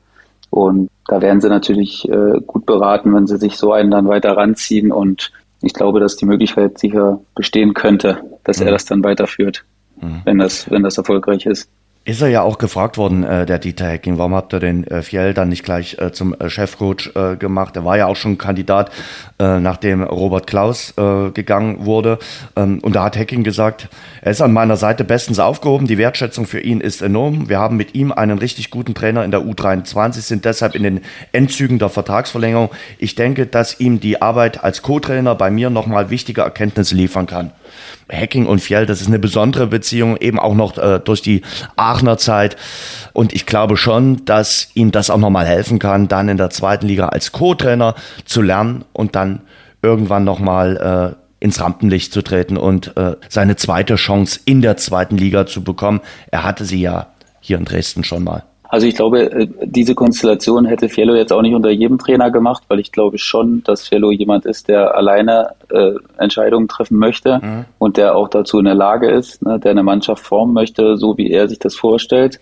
Und da wären sie natürlich äh, gut beraten, wenn sie sich so einen dann weiter ranziehen. Und ich glaube, dass die Möglichkeit sicher bestehen könnte, dass mhm. er das dann weiterführt mhm. wenn, das, wenn das erfolgreich ist. Ist er ja auch gefragt worden, äh, der Dieter Hecking, warum habt ihr den äh, Fjell dann nicht gleich äh, zum äh, Chefcoach äh, gemacht? Er war ja auch schon Kandidat, äh, nachdem Robert Klaus äh, gegangen wurde. Ähm, und da hat Hecking gesagt, er ist an meiner Seite bestens aufgehoben, die Wertschätzung für ihn ist enorm. Wir haben mit ihm einen richtig guten Trainer in der U23, sind deshalb in den Endzügen der Vertragsverlängerung. Ich denke, dass ihm die Arbeit als Co-Trainer bei mir nochmal wichtige Erkenntnisse liefern kann. Hacking und Fjell, das ist eine besondere Beziehung, eben auch noch äh, durch die Aachener Zeit. Und ich glaube schon, dass ihm das auch nochmal helfen kann, dann in der zweiten Liga als Co-Trainer zu lernen und dann irgendwann nochmal äh, ins Rampenlicht zu treten und äh, seine zweite Chance in der zweiten Liga zu bekommen. Er hatte sie ja hier in Dresden schon mal. Also ich glaube, äh, diese Konstellation hätte Fiello jetzt auch nicht unter jedem Trainer gemacht, weil ich glaube schon, dass Fiello jemand ist, der alleine äh, Entscheidungen treffen möchte mhm. und der auch dazu in der Lage ist, ne, der eine Mannschaft formen möchte, so wie er sich das vorstellt.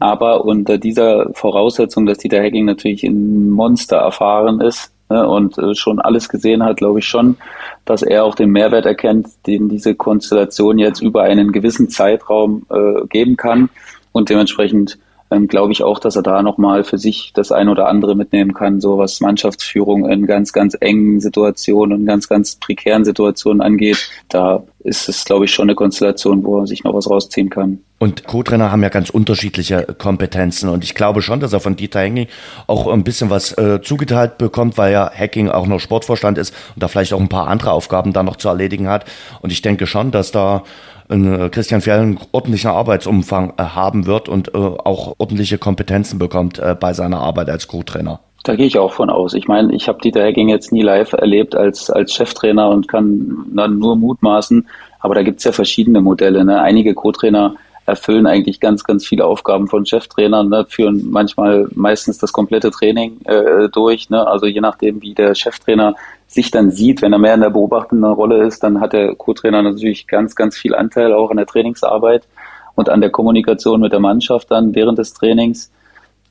Aber unter dieser Voraussetzung, dass Dieter Hecking natürlich ein Monster erfahren ist ne, und äh, schon alles gesehen hat, glaube ich schon, dass er auch den Mehrwert erkennt, den diese Konstellation jetzt über einen gewissen Zeitraum äh, geben kann und dementsprechend ähm, glaube ich auch, dass er da nochmal für sich das ein oder andere mitnehmen kann, so was Mannschaftsführung in ganz, ganz engen Situationen und ganz, ganz prekären Situationen angeht. Da ist es, glaube ich, schon eine Konstellation, wo er sich noch was rausziehen kann. Und Co-Trainer haben ja ganz unterschiedliche Kompetenzen und ich glaube schon, dass er von Dieter Hecking auch ein bisschen was äh, zugeteilt bekommt, weil ja Hacking auch noch Sportvorstand ist und da vielleicht auch ein paar andere Aufgaben da noch zu erledigen hat. Und ich denke schon, dass da Christian Fjell einen ordentlichen Arbeitsumfang äh, haben wird und äh, auch ordentliche Kompetenzen bekommt bei seiner Arbeit als Co-Trainer. Da gehe ich auch von aus. Ich meine, ich habe Dieter Hecking jetzt nie live erlebt als, als Cheftrainer und kann dann nur mutmaßen. Aber da gibt es ja verschiedene Modelle. Ne? Einige Co-Trainer erfüllen eigentlich ganz, ganz viele Aufgaben von Cheftrainern, ne? führen manchmal meistens das komplette Training äh, durch. Ne? Also je nachdem, wie der Cheftrainer sich dann sieht, wenn er mehr in der beobachtenden Rolle ist, dann hat der Co-Trainer natürlich ganz, ganz viel Anteil auch an der Trainingsarbeit und an der Kommunikation mit der Mannschaft dann während des Trainings.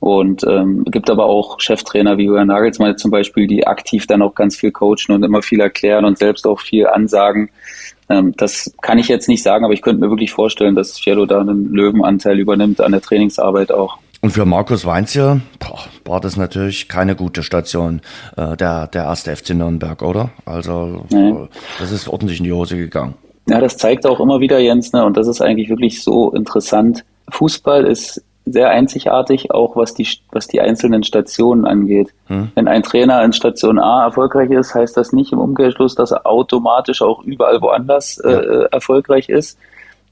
Und ähm, gibt aber auch Cheftrainer wie Julian Nagelsmann zum Beispiel, die aktiv dann auch ganz viel coachen und immer viel erklären und selbst auch viel ansagen. Ähm, das kann ich jetzt nicht sagen, aber ich könnte mir wirklich vorstellen, dass Fiello da einen Löwenanteil übernimmt an der Trainingsarbeit auch. Und für Markus Weinzier boah, war das natürlich keine gute Station, äh, der, der erste FC Nürnberg, oder? Also nee. das ist ordentlich in die Hose gegangen. Ja, das zeigt auch immer wieder, Jens, ne? und das ist eigentlich wirklich so interessant. Fußball ist sehr einzigartig, auch was die, was die einzelnen Stationen angeht. Hm. Wenn ein Trainer in Station A erfolgreich ist, heißt das nicht im Umkehrschluss, dass er automatisch auch überall woanders äh, ja. erfolgreich ist.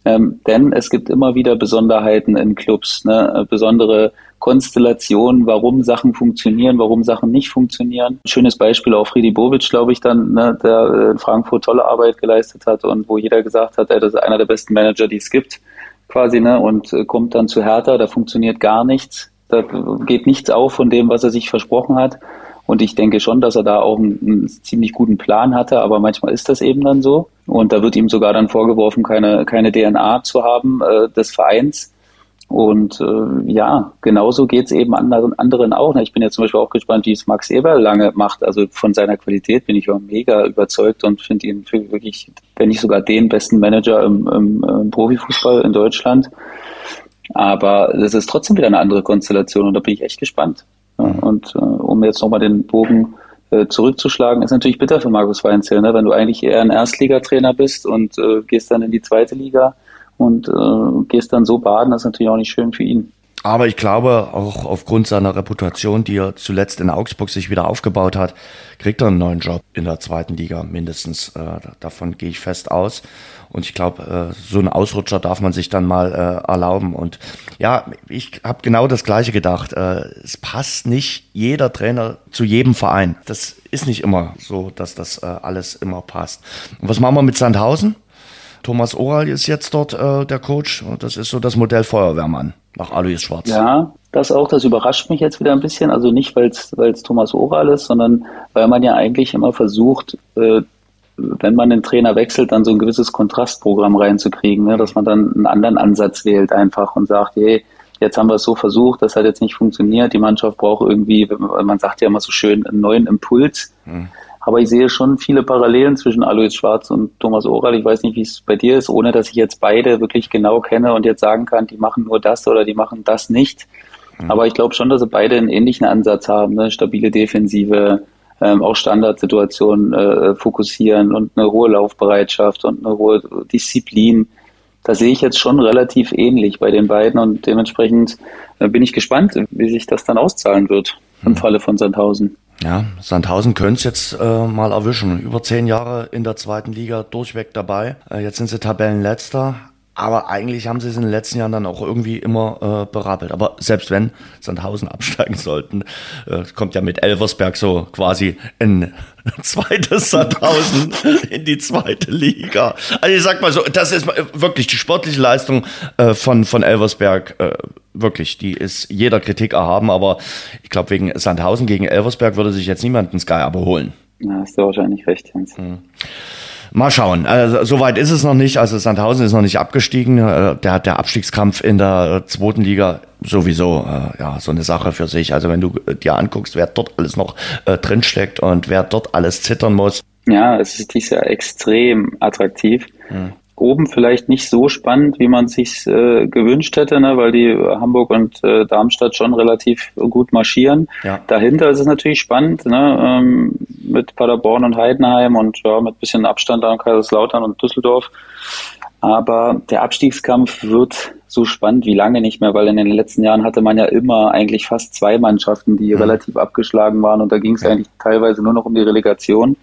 Ähm, denn es gibt immer wieder Besonderheiten in Clubs, ne? besondere Konstellationen, warum Sachen funktionieren, warum Sachen nicht funktionieren. schönes Beispiel auch Friedi Bovic, glaube ich, dann, ne, der in Frankfurt tolle Arbeit geleistet hat und wo jeder gesagt hat, ey, das ist einer der besten Manager, die es gibt, quasi, ne, und äh, kommt dann zu Hertha, da funktioniert gar nichts, da geht nichts auf von dem, was er sich versprochen hat. Und ich denke schon, dass er da auch einen, einen, ziemlich guten Plan hatte, aber manchmal ist das eben dann so. Und da wird ihm sogar dann vorgeworfen, keine, keine DNA zu haben äh, des Vereins. Und äh, ja, genauso geht's eben anderen, anderen auch. Ich bin ja zum Beispiel auch gespannt, wie es Max Eber lange macht. Also von seiner Qualität bin ich auch mega überzeugt und finde ihn wirklich, wenn nicht sogar den besten Manager im, im, im Profifußball in Deutschland. Aber das ist trotzdem wieder eine andere Konstellation und da bin ich echt gespannt. Und äh, um jetzt nochmal den Bogen äh, zurückzuschlagen, ist natürlich bitter für Markus Weinzel, ne? wenn du eigentlich eher ein Erstligatrainer bist und äh, gehst dann in die zweite Liga und äh, gehst dann so baden, das ist natürlich auch nicht schön für ihn. Aber ich glaube, auch aufgrund seiner Reputation, die er zuletzt in Augsburg sich wieder aufgebaut hat, kriegt er einen neuen Job in der zweiten Liga mindestens. Äh, davon gehe ich fest aus. Und ich glaube, äh, so einen Ausrutscher darf man sich dann mal äh, erlauben. Und ja, ich habe genau das Gleiche gedacht. Äh, es passt nicht jeder Trainer zu jedem Verein. Das ist nicht immer so, dass das äh, alles immer passt. Und was machen wir mit Sandhausen? Thomas Oral ist jetzt dort äh, der Coach. Und das ist so das Modell Feuerwehrmann nach Alois Schwarz. Ja, das auch. Das überrascht mich jetzt wieder ein bisschen. Also nicht, weil es Thomas Oral ist, sondern weil man ja eigentlich immer versucht, äh, wenn man den Trainer wechselt, dann so ein gewisses Kontrastprogramm reinzukriegen, ne? dass man dann einen anderen Ansatz wählt einfach und sagt, hey, jetzt haben wir es so versucht, das hat jetzt nicht funktioniert, die Mannschaft braucht irgendwie, man sagt ja immer so schön, einen neuen Impuls. Mhm. Aber ich sehe schon viele Parallelen zwischen Alois Schwarz und Thomas Oral. Ich weiß nicht, wie es bei dir ist, ohne dass ich jetzt beide wirklich genau kenne und jetzt sagen kann, die machen nur das oder die machen das nicht. Mhm. Aber ich glaube schon, dass sie beide einen ähnlichen Ansatz haben, ne? stabile Defensive, ähm, auch Standardsituationen äh, fokussieren und eine hohe Laufbereitschaft und eine hohe Disziplin. Da sehe ich jetzt schon relativ ähnlich bei den beiden und dementsprechend äh, bin ich gespannt, wie sich das dann auszahlen wird im hm. Falle von Sandhausen. Ja, Sandhausen könnte es jetzt äh, mal erwischen. Über zehn Jahre in der zweiten Liga durchweg dabei. Äh, jetzt sind sie Tabellenletzter, aber eigentlich haben sie es in den letzten Jahren dann auch irgendwie immer äh, berappelt. Aber selbst wenn Sandhausen absteigen sollten, äh, kommt ja mit Elversberg so quasi ein zweites Sandhausen in die zweite Liga. Also ich sag mal so, das ist wirklich die sportliche Leistung äh, von, von Elversberg. Wirklich, die ist jeder Kritik erhaben. Aber ich glaube, wegen Sandhausen gegen Elversberg würde sich jetzt niemand einen Sky aber holen. Ja, hast du wahrscheinlich recht, Jens. Mhm. Mal schauen. Also, soweit ist es noch nicht. Also Sandhausen ist noch nicht abgestiegen. Äh, der, der Abstiegskampf in der zweiten Liga sowieso äh, ja so eine Sache für sich. Also wenn du äh, dir anguckst, wer dort alles noch äh, drinsteckt und wer dort alles zittern muss. Ja, es ist dies Jahr extrem attraktiv. Hm oben vielleicht nicht so spannend, wie man sich äh, gewünscht hätte, ne, weil die Hamburg und äh, Darmstadt schon relativ gut marschieren. Ja. Dahinter ist es natürlich spannend, ne, ähm, mit Paderborn und Heidenheim und ja, mit bisschen Abstand an Kaiserslautern und Düsseldorf. Aber der Abstiegskampf wird so spannend wie lange nicht mehr, weil in den letzten Jahren hatte man ja immer eigentlich fast zwei Mannschaften, die mhm. relativ abgeschlagen waren und da ging es ja. eigentlich teilweise nur noch um die Relegation.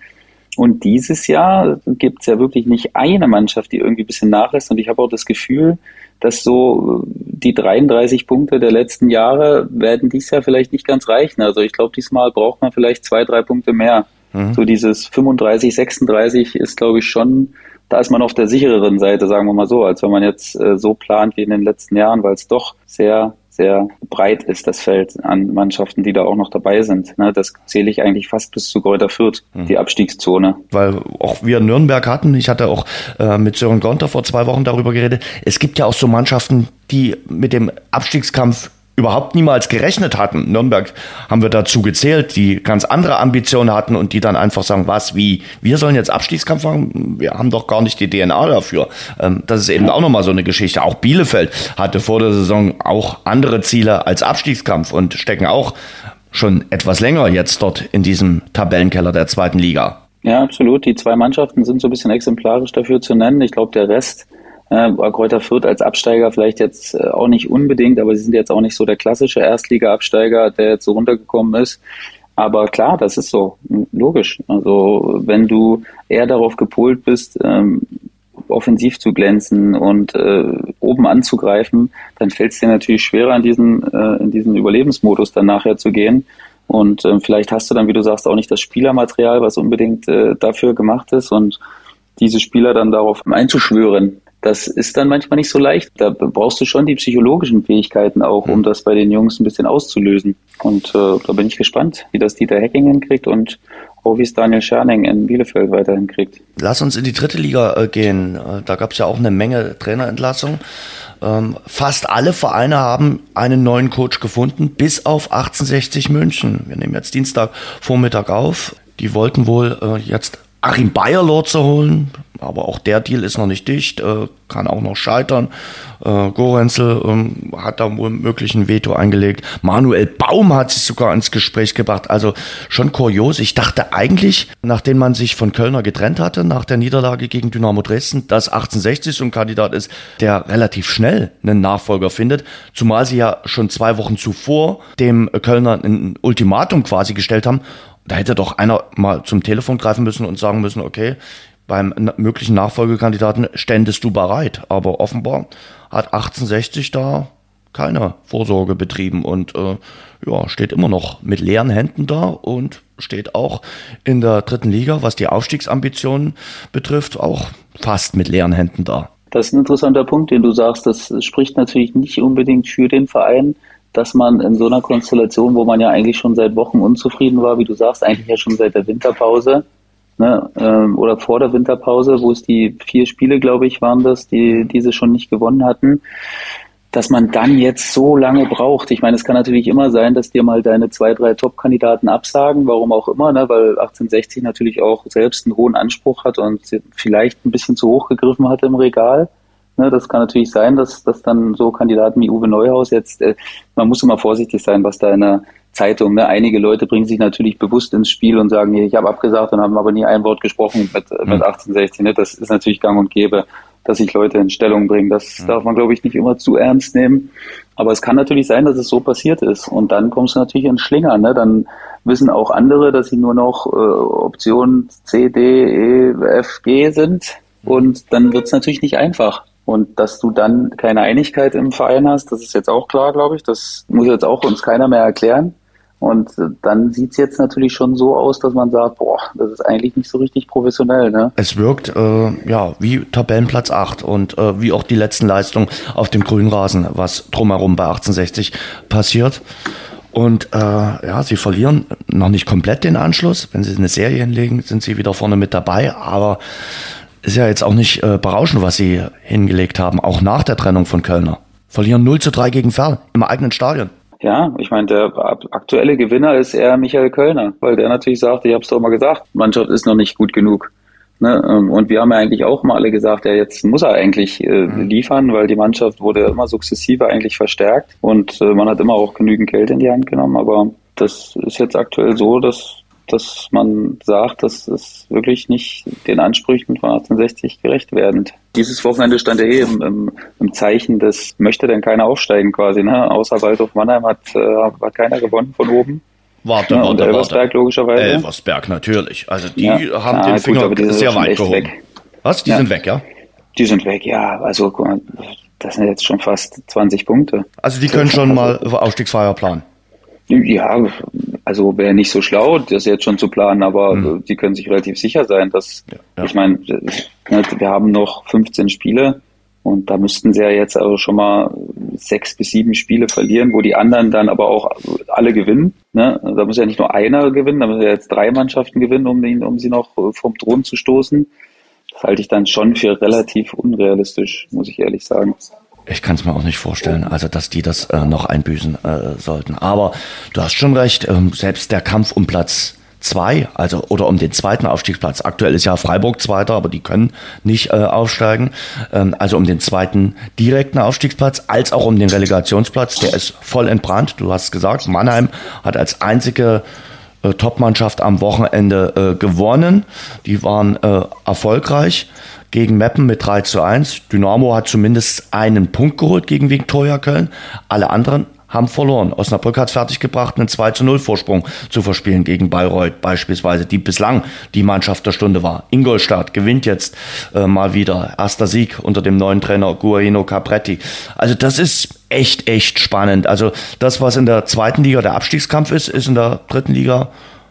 Und dieses Jahr gibt es ja wirklich nicht eine Mannschaft, die irgendwie ein bisschen nachlässt. Und ich habe auch das Gefühl, dass so die 33 Punkte der letzten Jahre werden dieses Jahr vielleicht nicht ganz reichen. Also ich glaube, diesmal braucht man vielleicht zwei, drei Punkte mehr. Mhm. So dieses 35, 36 ist, glaube ich, schon, da ist man auf der sichereren Seite, sagen wir mal so, als wenn man jetzt äh, so plant wie in den letzten Jahren, weil es doch sehr sehr breit ist, das Feld an Mannschaften, die da auch noch dabei sind. Ne, das zähle ich eigentlich fast bis zu Greuther Fürth, mhm. die Abstiegszone. Weil auch wir Nürnberg hatten, ich hatte auch äh, mit Sören Gonter vor zwei Wochen darüber geredet, es gibt ja auch so Mannschaften, die mit dem Abstiegskampf überhaupt niemals gerechnet hatten. Nürnberg haben wir dazu gezählt, die ganz andere Ambitionen hatten und die dann einfach sagen, was, wie, wir sollen jetzt Abstiegskampf machen? Wir haben doch gar nicht die DNA dafür. Ähm, das ist eben auch nochmal so eine Geschichte. Auch Bielefeld hatte vor der Saison auch andere Ziele als Abstiegskampf und stecken auch schon etwas länger jetzt dort in diesem Tabellenkeller der zweiten Liga. Ja, absolut. Die zwei Mannschaften sind so ein bisschen exemplarisch dafür zu nennen. Ich glaube, der Rest äh, Kräuter Fürth als Absteiger vielleicht jetzt äh, auch nicht unbedingt, aber sie sind jetzt auch nicht so der klassische Erstliga-Absteiger, der jetzt so runtergekommen ist. Aber klar, das ist so, logisch. Also wenn du eher darauf gepolt bist, ähm, offensiv zu glänzen und äh, oben anzugreifen, dann fällt es dir natürlich schwerer, in diesen, äh, in diesen Überlebensmodus dann nachher zu gehen. Und äh, vielleicht hast du dann, wie du sagst, auch nicht das Spielermaterial, was unbedingt äh, dafür gemacht ist und diese Spieler dann darauf einzuschwören, das ist dann manchmal nicht so leicht. Da brauchst du schon die psychologischen Fähigkeiten auch, um das bei den Jungs ein bisschen auszulösen. Und äh, da bin ich gespannt, wie das Dieter Hecking hinkriegt und auch wie es Daniel Scherning in Bielefeld weiterhin kriegt. Lass uns in die dritte Liga äh, gehen. Äh, da gab es ja auch eine Menge Trainerentlassungen. Ähm, fast alle Vereine haben einen neuen Coach gefunden, bis auf 1860 München. Wir nehmen jetzt Dienstag Vormittag auf. Die wollten wohl äh, jetzt Achim Bayerloh zu holen, aber auch der Deal ist noch nicht dicht, äh, kann auch noch scheitern. Äh, Gorenzel ähm, hat da wohl möglich ein Veto eingelegt. Manuel Baum hat sich sogar ins Gespräch gebracht. Also schon kurios. Ich dachte eigentlich, nachdem man sich von Kölner getrennt hatte, nach der Niederlage gegen Dynamo Dresden, dass 1860 so ein Kandidat ist, der relativ schnell einen Nachfolger findet. Zumal sie ja schon zwei Wochen zuvor dem Kölner ein Ultimatum quasi gestellt haben. Da hätte doch einer mal zum Telefon greifen müssen und sagen müssen, okay, beim möglichen Nachfolgekandidaten ständest du bereit. Aber offenbar hat 1860 da keine Vorsorge betrieben und äh, ja, steht immer noch mit leeren Händen da und steht auch in der dritten Liga, was die Aufstiegsambitionen betrifft, auch fast mit leeren Händen da. Das ist ein interessanter Punkt, den du sagst. Das spricht natürlich nicht unbedingt für den Verein, dass man in so einer Konstellation, wo man ja eigentlich schon seit Wochen unzufrieden war, wie du sagst, eigentlich ja schon seit der Winterpause, ne, ähm, oder vor der Winterpause, wo es die vier Spiele, glaube ich, waren das, die diese schon nicht gewonnen hatten, dass man dann jetzt so lange braucht. Ich meine, es kann natürlich immer sein, dass dir mal deine zwei, drei Top-Kandidaten absagen, warum auch immer, ne, weil 1860 natürlich auch selbst einen hohen Anspruch hat und vielleicht ein bisschen zu hoch gegriffen hat im Regal. Ne, das kann natürlich sein, dass, dass dann so Kandidaten wie Uwe Neuhaus jetzt, äh, man muss immer vorsichtig sein, was da in der Zeitung, ne? einige Leute bringen sich natürlich bewusst ins Spiel und sagen, ich habe abgesagt und haben aber nie ein Wort gesprochen mit, mhm. mit 1816. Ne? Das ist natürlich gang und gäbe, dass sich Leute in Stellung bringen. Das mhm. darf man, glaube ich, nicht immer zu ernst nehmen. Aber es kann natürlich sein, dass es so passiert ist. Und dann kommst du natürlich in Schlinger. Ne? Dann wissen auch andere, dass sie nur noch äh, Optionen C, D, E, F, G sind. Mhm. Und dann wird es natürlich nicht einfach. Und dass du dann keine Einigkeit im Verein hast, das ist jetzt auch klar, glaube ich. Das muss jetzt auch uns keiner mehr erklären. Und dann sieht's jetzt natürlich schon so aus, dass man sagt, boah, das ist eigentlich nicht so richtig professionell. Ne? Es wirkt äh, ja wie Tabellenplatz 8 und äh, wie auch die letzten Leistungen auf dem grünen Rasen, was drumherum bei 1860 passiert. Und äh, ja, sie verlieren noch nicht komplett den Anschluss. Wenn sie eine Serie hinlegen, sind sie wieder vorne mit dabei. Aber ist ja jetzt auch nicht äh, berauschend, was sie hingelegt haben, auch nach der Trennung von Kölner. Verlieren 0 zu 3 gegen Ferl im eigenen Stadion. Ja, ich meine, der aktuelle Gewinner ist eher Michael Kölner, weil der natürlich sagt, ich habe es doch mal gesagt, Mannschaft ist noch nicht gut genug. Ne? Ähm, und wir haben ja eigentlich auch mal alle gesagt, ja, jetzt muss er eigentlich äh, mhm. liefern, weil die Mannschaft wurde immer sukzessive eigentlich verstärkt und äh, man hat immer auch genügend Geld in die Hand genommen. Aber das ist jetzt aktuell so, dass, dass man sagt, dass es wirklich nicht den Ansprüchen von 1860 gerecht werden. Dieses Wochenende stand er eh im, im, im, Zeichen des möchte denn keiner aufsteigen quasi. Ne? Außer Waldhof Mannheim hat, äh, hat keiner gewonnen von oben. Warte, ja, warte, Elversberg warte. logischerweise. Elversberg natürlich. Also die ja. haben ja, den Finger gut, sehr weit gehoben. Weg. Was? Die sind weg, ja? Die sind weg, ja. Also das sind jetzt schon fast 20 Punkte. Also die können schon mal Aufstiegsfeier planen. Ja, also wäre nicht so schlau, das jetzt schon zu planen, aber mhm. die können sich relativ sicher sein, dass ja, ich meine, wir haben noch 15 Spiele und da müssten sie ja jetzt also schon mal sechs bis sieben Spiele verlieren, wo die anderen dann aber auch alle gewinnen. Ne? Da muss ja nicht nur einer gewinnen, da müssen ja jetzt drei Mannschaften gewinnen, um, ihn, um sie noch vom Thron zu stoßen. Das halte ich dann schon für relativ unrealistisch, muss ich ehrlich sagen. Ich kann es mir auch nicht vorstellen, also dass die das äh, noch einbüßen äh, sollten. Aber du hast schon recht, ähm, selbst der Kampf um Platz zwei, also oder um den zweiten Aufstiegsplatz. Aktuell ist ja Freiburg Zweiter, aber die können nicht äh, aufsteigen. Ähm, also um den zweiten direkten Aufstiegsplatz, als auch um den Relegationsplatz. Der ist voll entbrannt. Du hast gesagt, Mannheim hat als einzige äh, Topmannschaft am Wochenende äh, gewonnen. Die waren äh, erfolgreich gegen Meppen mit 3 zu 1. Dynamo hat zumindest einen Punkt geholt gegen Viktoria Köln. Alle anderen haben verloren. Osnabrück hat es fertiggebracht, einen 2 zu 0 Vorsprung zu verspielen gegen Bayreuth beispielsweise, die bislang die Mannschaft der Stunde war. Ingolstadt gewinnt jetzt äh, mal wieder. Erster Sieg unter dem neuen Trainer Guarino Capretti. Also das ist echt, echt spannend. Also das, was in der zweiten Liga der Abstiegskampf ist, ist in der dritten Liga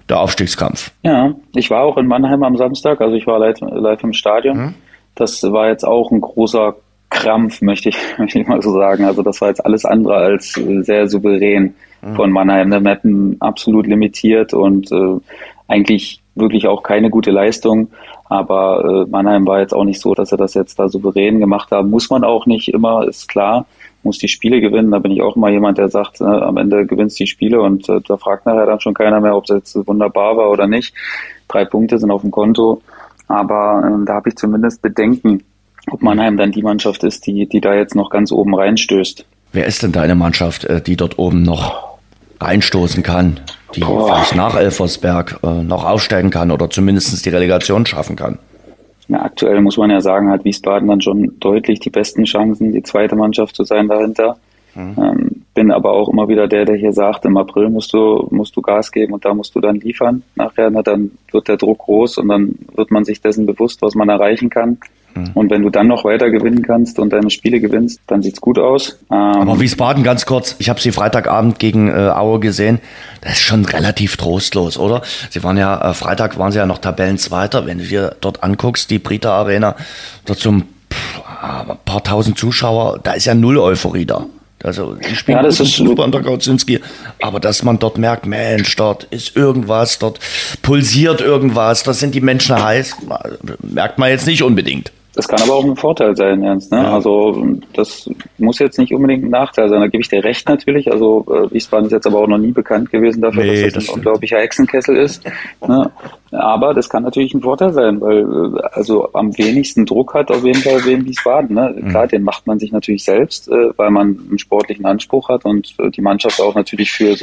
der Aufstiegskampf. Ja, ich war auch in Mannheim am Samstag, also ich war live, live im Stadion. Hm. Das war jetzt auch ein großer Krampf, möchte ich, möchte ich mal so sagen. Also das war jetzt alles andere als sehr souverän mhm. von Mannheim. Der Mappen absolut limitiert und äh, eigentlich wirklich auch keine gute Leistung. Aber äh, Mannheim war jetzt auch nicht so, dass er das jetzt da souverän gemacht haben. Muss man auch nicht immer, ist klar, muss die Spiele gewinnen. Da bin ich auch immer jemand, der sagt, äh, am Ende gewinnst die Spiele und äh, da fragt nachher dann schon keiner mehr, ob es jetzt wunderbar war oder nicht. Drei Punkte sind auf dem Konto. Aber äh, da habe ich zumindest Bedenken, ob Mannheim dann die Mannschaft ist, die, die da jetzt noch ganz oben reinstößt. Wer ist denn deine Mannschaft, äh, die dort oben noch reinstoßen kann, die Boah. vielleicht nach Elfersberg äh, noch aufsteigen kann oder zumindest die Relegation schaffen kann? Ja, aktuell muss man ja sagen, hat Wiesbaden dann schon deutlich die besten Chancen, die zweite Mannschaft zu sein dahinter. Mhm. Ähm, bin aber auch immer wieder der, der hier sagt, im April musst du, musst du Gas geben und da musst du dann liefern. Nachher, na, dann wird der Druck groß und dann wird man sich dessen bewusst, was man erreichen kann. Mhm. Und wenn du dann noch weiter gewinnen kannst und deine Spiele gewinnst, dann sieht's gut aus. Ähm, Aber Wiesbaden ganz kurz, ich habe sie Freitagabend gegen äh, Aue gesehen. Das ist schon relativ trostlos, oder? Sie waren ja, äh, Freitag waren sie ja noch Tabellenzweiter. Wenn du dir dort anguckst, die Brita Arena, dort zum pff, ein paar tausend Zuschauer, da ist ja null Euphorie da. Also die spielen ja, das ist super unter Kautzinski, aber dass man dort merkt, Mensch, dort ist irgendwas, dort pulsiert irgendwas, das sind die Menschen heiß, merkt man jetzt nicht unbedingt. Das kann aber auch ein Vorteil sein, Ernst. Ne? Ja. Also das muss jetzt nicht unbedingt ein Nachteil sein. Da gebe ich dir recht natürlich. Also äh, Wiesbaden ist jetzt aber auch noch nie bekannt gewesen dafür, nee, dass das, das ein unglaublicher Hexenkessel ist. Ne? Aber das kann natürlich ein Vorteil sein, weil äh, also am wenigsten Druck hat auf jeden Fall Wien Wiesbaden. Ne? Mhm. Klar, den macht man sich natürlich selbst, äh, weil man einen sportlichen Anspruch hat und äh, die Mannschaft auch natürlich für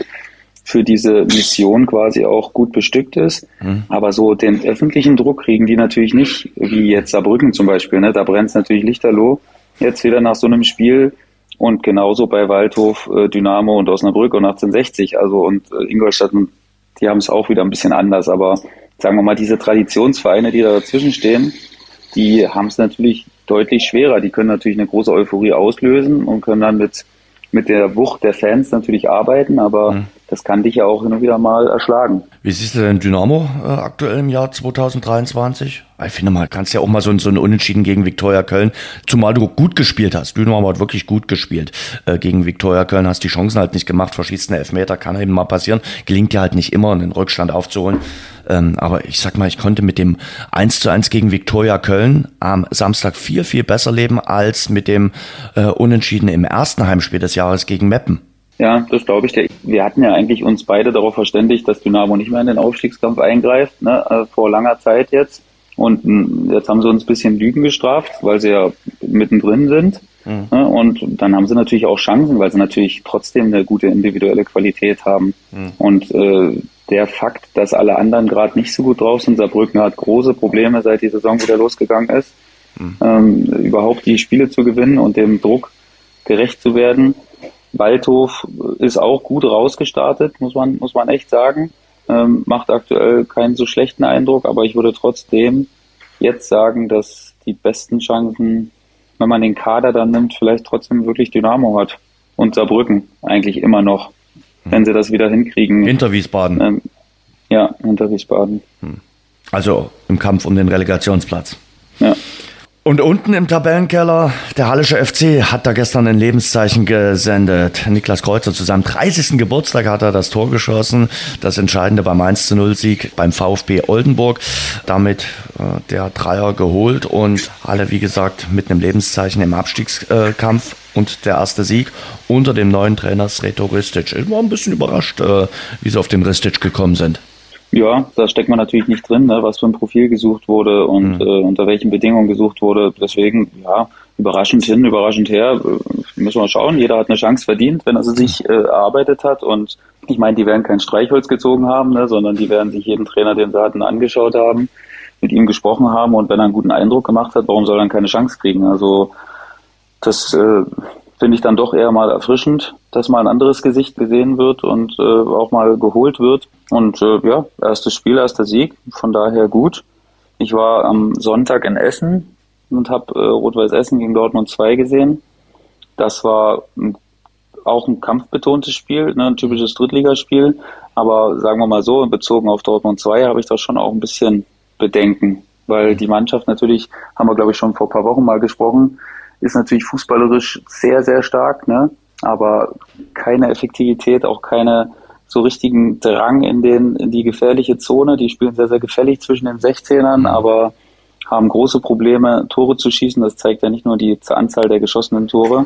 für diese Mission quasi auch gut bestückt ist. Mhm. Aber so den öffentlichen Druck kriegen die natürlich nicht, wie jetzt Saarbrücken zum Beispiel. Ne? Da brennt es natürlich lichterloh. Jetzt wieder nach so einem Spiel und genauso bei Waldhof, äh, Dynamo und Osnabrück und 1860. Also und äh, Ingolstadt, die haben es auch wieder ein bisschen anders. Aber sagen wir mal, diese Traditionsvereine, die da dazwischen stehen, die haben es natürlich deutlich schwerer. Die können natürlich eine große Euphorie auslösen und können dann mit, mit der Wucht der Fans natürlich arbeiten. Aber mhm das kann dich ja auch hin und wieder mal erschlagen. Wie siehst du denn Dynamo äh, aktuell im Jahr 2023? Ich finde mal, kannst ja auch mal so, so ein Unentschieden gegen Viktoria Köln, zumal du gut gespielt hast. Dynamo hat wirklich gut gespielt äh, gegen Viktoria Köln, hast die Chancen halt nicht gemacht, verschießt einen Elfmeter, kann eben mal passieren. Gelingt dir halt nicht immer, einen Rückstand aufzuholen. Ähm, aber ich sag mal, ich konnte mit dem 1 zu 1 gegen Viktoria Köln am Samstag viel, viel besser leben als mit dem äh, Unentschieden im ersten Heimspiel des Jahres gegen Meppen. Ja, das glaube ich. Wir hatten ja eigentlich uns beide darauf verständigt, dass Dynamo nicht mehr in den Aufstiegskampf eingreift, ne, äh, vor langer Zeit jetzt. Und hm, jetzt haben sie uns ein bisschen Lügen gestraft, weil sie ja mittendrin sind. Mhm. Ne, und dann haben sie natürlich auch Chancen, weil sie natürlich trotzdem eine gute individuelle Qualität haben. Mhm. Und äh, der Fakt, dass alle anderen gerade nicht so gut drauf sind, Saarbrücken hat große Probleme, seit die Saison wieder losgegangen ist, mhm. ähm, überhaupt die Spiele zu gewinnen und dem Druck gerecht zu werden. Waldhof ist auch gut rausgestartet, muss man, muss man echt sagen. Ähm, macht aktuell keinen so schlechten Eindruck, aber ich würde trotzdem jetzt sagen, dass die besten Chancen, wenn man den Kader dann nimmt, vielleicht trotzdem wirklich Dynamo hat. Und Saarbrücken eigentlich immer noch, wenn sie das wieder hinkriegen. Hinter Wiesbaden. Ähm, ja, hinter Wiesbaden. Hm. Also im Kampf um den Relegationsplatz. Und unten im Tabellenkeller, der Hallische FC hat da gestern ein Lebenszeichen gesendet. Niklas Kreuzer zu seinem 30. Geburtstag hat er das Tor geschossen. Das Entscheidende beim 1 zu 0 Sieg beim VfB Oldenburg. Damit äh, der Dreier geholt und Halle, wie gesagt, mit einem Lebenszeichen im Abstiegskampf und der erste Sieg unter dem neuen Trainer Sreto Ristic. Ich war ein bisschen überrascht, äh, wie sie auf den Ristic gekommen sind. Ja, da steckt man natürlich nicht drin, ne, was für ein Profil gesucht wurde und mhm. äh, unter welchen Bedingungen gesucht wurde. Deswegen, ja, überraschend hin, überraschend her, äh, müssen wir schauen. Jeder hat eine Chance verdient, wenn er sie sich äh, erarbeitet hat. Und ich meine, die werden kein Streichholz gezogen haben, ne, sondern die werden sich jeden Trainer, den sie hatten, angeschaut haben, mit ihm gesprochen haben und wenn er einen guten Eindruck gemacht hat, warum soll er dann keine Chance kriegen? Also das äh, finde ich dann doch eher mal erfrischend, dass mal ein anderes Gesicht gesehen wird und äh, auch mal geholt wird. Und äh, ja, erstes Spiel, erster Sieg, von daher gut. Ich war am Sonntag in Essen und habe äh, Rot-Weiß Essen gegen Dortmund 2 gesehen. Das war auch ein kampfbetontes Spiel, ne, ein typisches Drittligaspiel. Aber sagen wir mal so, bezogen auf Dortmund 2 habe ich da schon auch ein bisschen Bedenken, weil die Mannschaft natürlich, haben wir glaube ich schon vor ein paar Wochen mal gesprochen, ist natürlich fußballerisch sehr, sehr stark, ne? aber keine Effektivität, auch keine so richtigen Drang in, den, in die gefährliche Zone. Die spielen sehr, sehr gefällig zwischen den 16ern, mhm. aber haben große Probleme, Tore zu schießen. Das zeigt ja nicht nur die Anzahl der geschossenen Tore,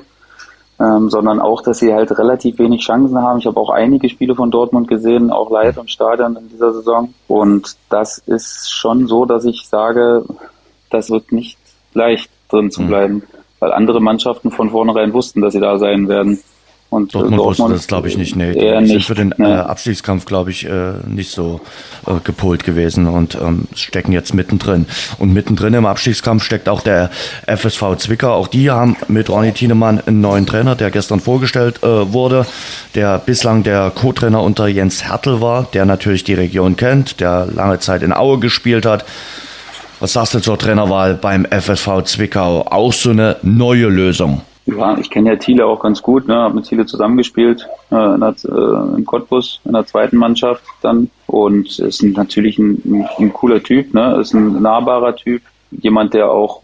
ähm, sondern auch, dass sie halt relativ wenig Chancen haben. Ich habe auch einige Spiele von Dortmund gesehen, auch live im Stadion in dieser Saison. Und das ist schon so, dass ich sage, das wird nicht leicht drin zu mhm. bleiben. Mhm weil andere Mannschaften von vornherein wussten, dass sie da sein werden. Und Dortmund, äh, Dortmund wusste das, glaube ich, nicht. Nee, die sind nicht, für den äh, Abstiegskampf, glaube ich, äh, nicht so äh, gepolt gewesen und ähm, stecken jetzt mittendrin. Und mittendrin im Abstiegskampf steckt auch der FSV Zwickau. Auch die haben mit Ronny Thienemann einen neuen Trainer, der gestern vorgestellt äh, wurde, der bislang der Co-Trainer unter Jens Hertel war, der natürlich die Region kennt, der lange Zeit in Aue gespielt hat. Was sagst du zur Trainerwahl beim FSV Zwickau? Auch so eine neue Lösung? Ja, ich kenne ja Thiele auch ganz gut, ne, habe mit Thiele zusammengespielt äh, in der, äh, im Cottbus in der zweiten Mannschaft dann. Und ist natürlich ein, ein, ein cooler Typ, ne, ist ein nahbarer Typ, jemand, der auch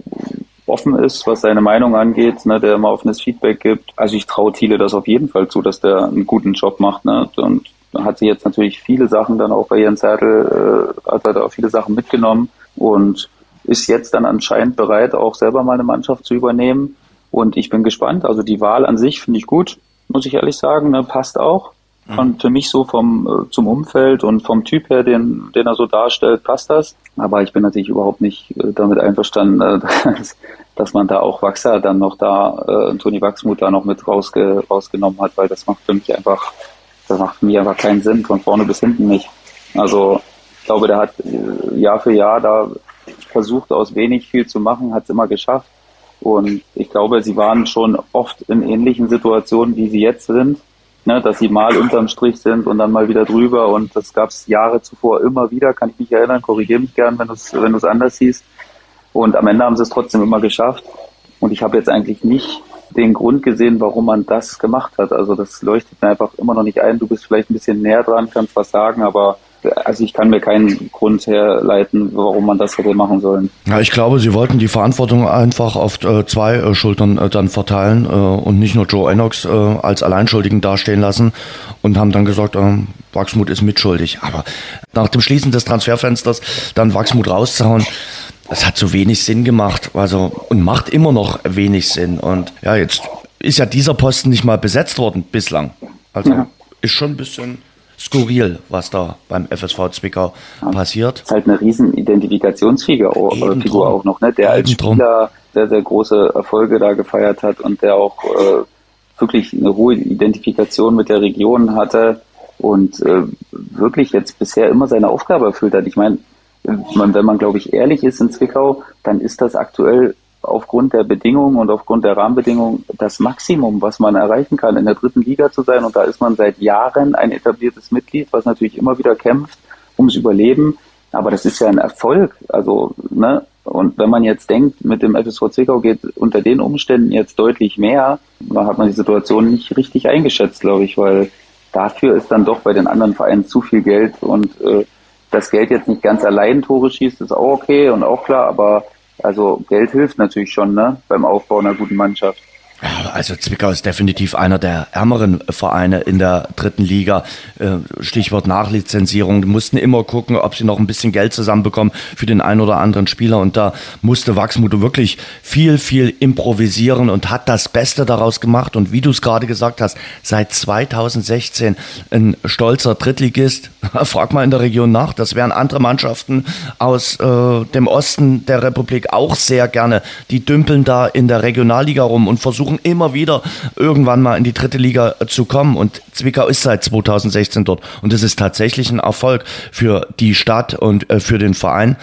offen ist, was seine Meinung angeht, ne, der immer offenes Feedback gibt. Also ich traue Thiele das auf jeden Fall zu, dass der einen guten Job macht, ne, und hat sie jetzt natürlich viele Sachen dann auch bei Jens Hertel, äh, hat er da viele Sachen mitgenommen und ist jetzt dann anscheinend bereit, auch selber mal eine Mannschaft zu übernehmen. Und ich bin gespannt. Also die Wahl an sich finde ich gut, muss ich ehrlich sagen, ne, passt auch. Mhm. Und für mich so vom äh, zum Umfeld und vom Typ her, den, den er so darstellt, passt das. Aber ich bin natürlich überhaupt nicht äh, damit einverstanden, äh, dass, dass man da auch Wachser dann noch da, äh, Toni Wachsmuth da noch mit rausge, rausgenommen hat, weil das macht für mich einfach, das macht für mich einfach keinen Sinn, von vorne bis hinten nicht. Also ich glaube, der hat äh, Jahr für Jahr da versucht, aus wenig viel zu machen, hat es immer geschafft. Und ich glaube, sie waren schon oft in ähnlichen Situationen, wie sie jetzt sind, ne, dass sie mal unterm Strich sind und dann mal wieder drüber. Und das gab es Jahre zuvor immer wieder, kann ich mich erinnern, korrigiere mich gern, wenn du es wenn du's anders siehst. Und am Ende haben sie es trotzdem immer geschafft. Und ich habe jetzt eigentlich nicht den Grund gesehen, warum man das gemacht hat. Also das leuchtet mir einfach immer noch nicht ein. Du bist vielleicht ein bisschen näher dran, kannst was sagen, aber also ich kann mir keinen Grund herleiten, warum man das hätte machen sollen. Ja, ich glaube, sie wollten die Verantwortung einfach auf äh, zwei äh, Schultern äh, dann verteilen äh, und nicht nur Joe Enox äh, als Alleinschuldigen dastehen lassen und haben dann gesagt, ähm, Wachsmut ist mitschuldig. Aber nach dem Schließen des Transferfensters dann Wachsmut rauszuhauen, das hat so wenig Sinn gemacht. Also und macht immer noch wenig Sinn. Und ja, jetzt ist ja dieser Posten nicht mal besetzt worden bislang. Also ja. ist schon ein bisschen skurril, was da beim FSV Zwickau ja, passiert. Das ist halt eine riesen Identifikationsfigur auch, auch noch, ne? der als Spieler sehr, sehr große Erfolge da gefeiert hat und der auch äh, wirklich eine hohe Identifikation mit der Region hatte und äh, wirklich jetzt bisher immer seine Aufgabe erfüllt hat. Ich meine, wenn man, glaube ich, ehrlich ist in Zwickau, dann ist das aktuell aufgrund der Bedingungen und aufgrund der Rahmenbedingungen das Maximum, was man erreichen kann, in der dritten Liga zu sein. Und da ist man seit Jahren ein etabliertes Mitglied, was natürlich immer wieder kämpft ums Überleben. Aber das ist ja ein Erfolg. Also, ne? Und wenn man jetzt denkt, mit dem FSV Zwickau geht unter den Umständen jetzt deutlich mehr, dann hat man die Situation nicht richtig eingeschätzt, glaube ich, weil dafür ist dann doch bei den anderen Vereinen zu viel Geld und äh, das Geld jetzt nicht ganz allein Tore schießt, ist auch okay und auch klar, aber also Geld hilft natürlich schon, ne, beim Aufbau einer guten Mannschaft. Also Zwickau ist definitiv einer der ärmeren Vereine in der dritten Liga. Äh, Stichwort Nachlizenzierung. Die mussten immer gucken, ob sie noch ein bisschen Geld zusammenbekommen für den einen oder anderen Spieler. Und da musste Wachsmuth wirklich viel, viel improvisieren und hat das Beste daraus gemacht. Und wie du es gerade gesagt hast, seit 2016 ein stolzer Drittligist. Frag mal in der Region nach. Das wären andere Mannschaften aus äh, dem Osten der Republik auch sehr gerne. Die dümpeln da in der Regionalliga rum und versuchen versuchen immer wieder irgendwann mal in die dritte Liga zu kommen. Und Zwickau ist seit 2016 dort. Und das ist tatsächlich ein Erfolg für die Stadt und äh, für den Verein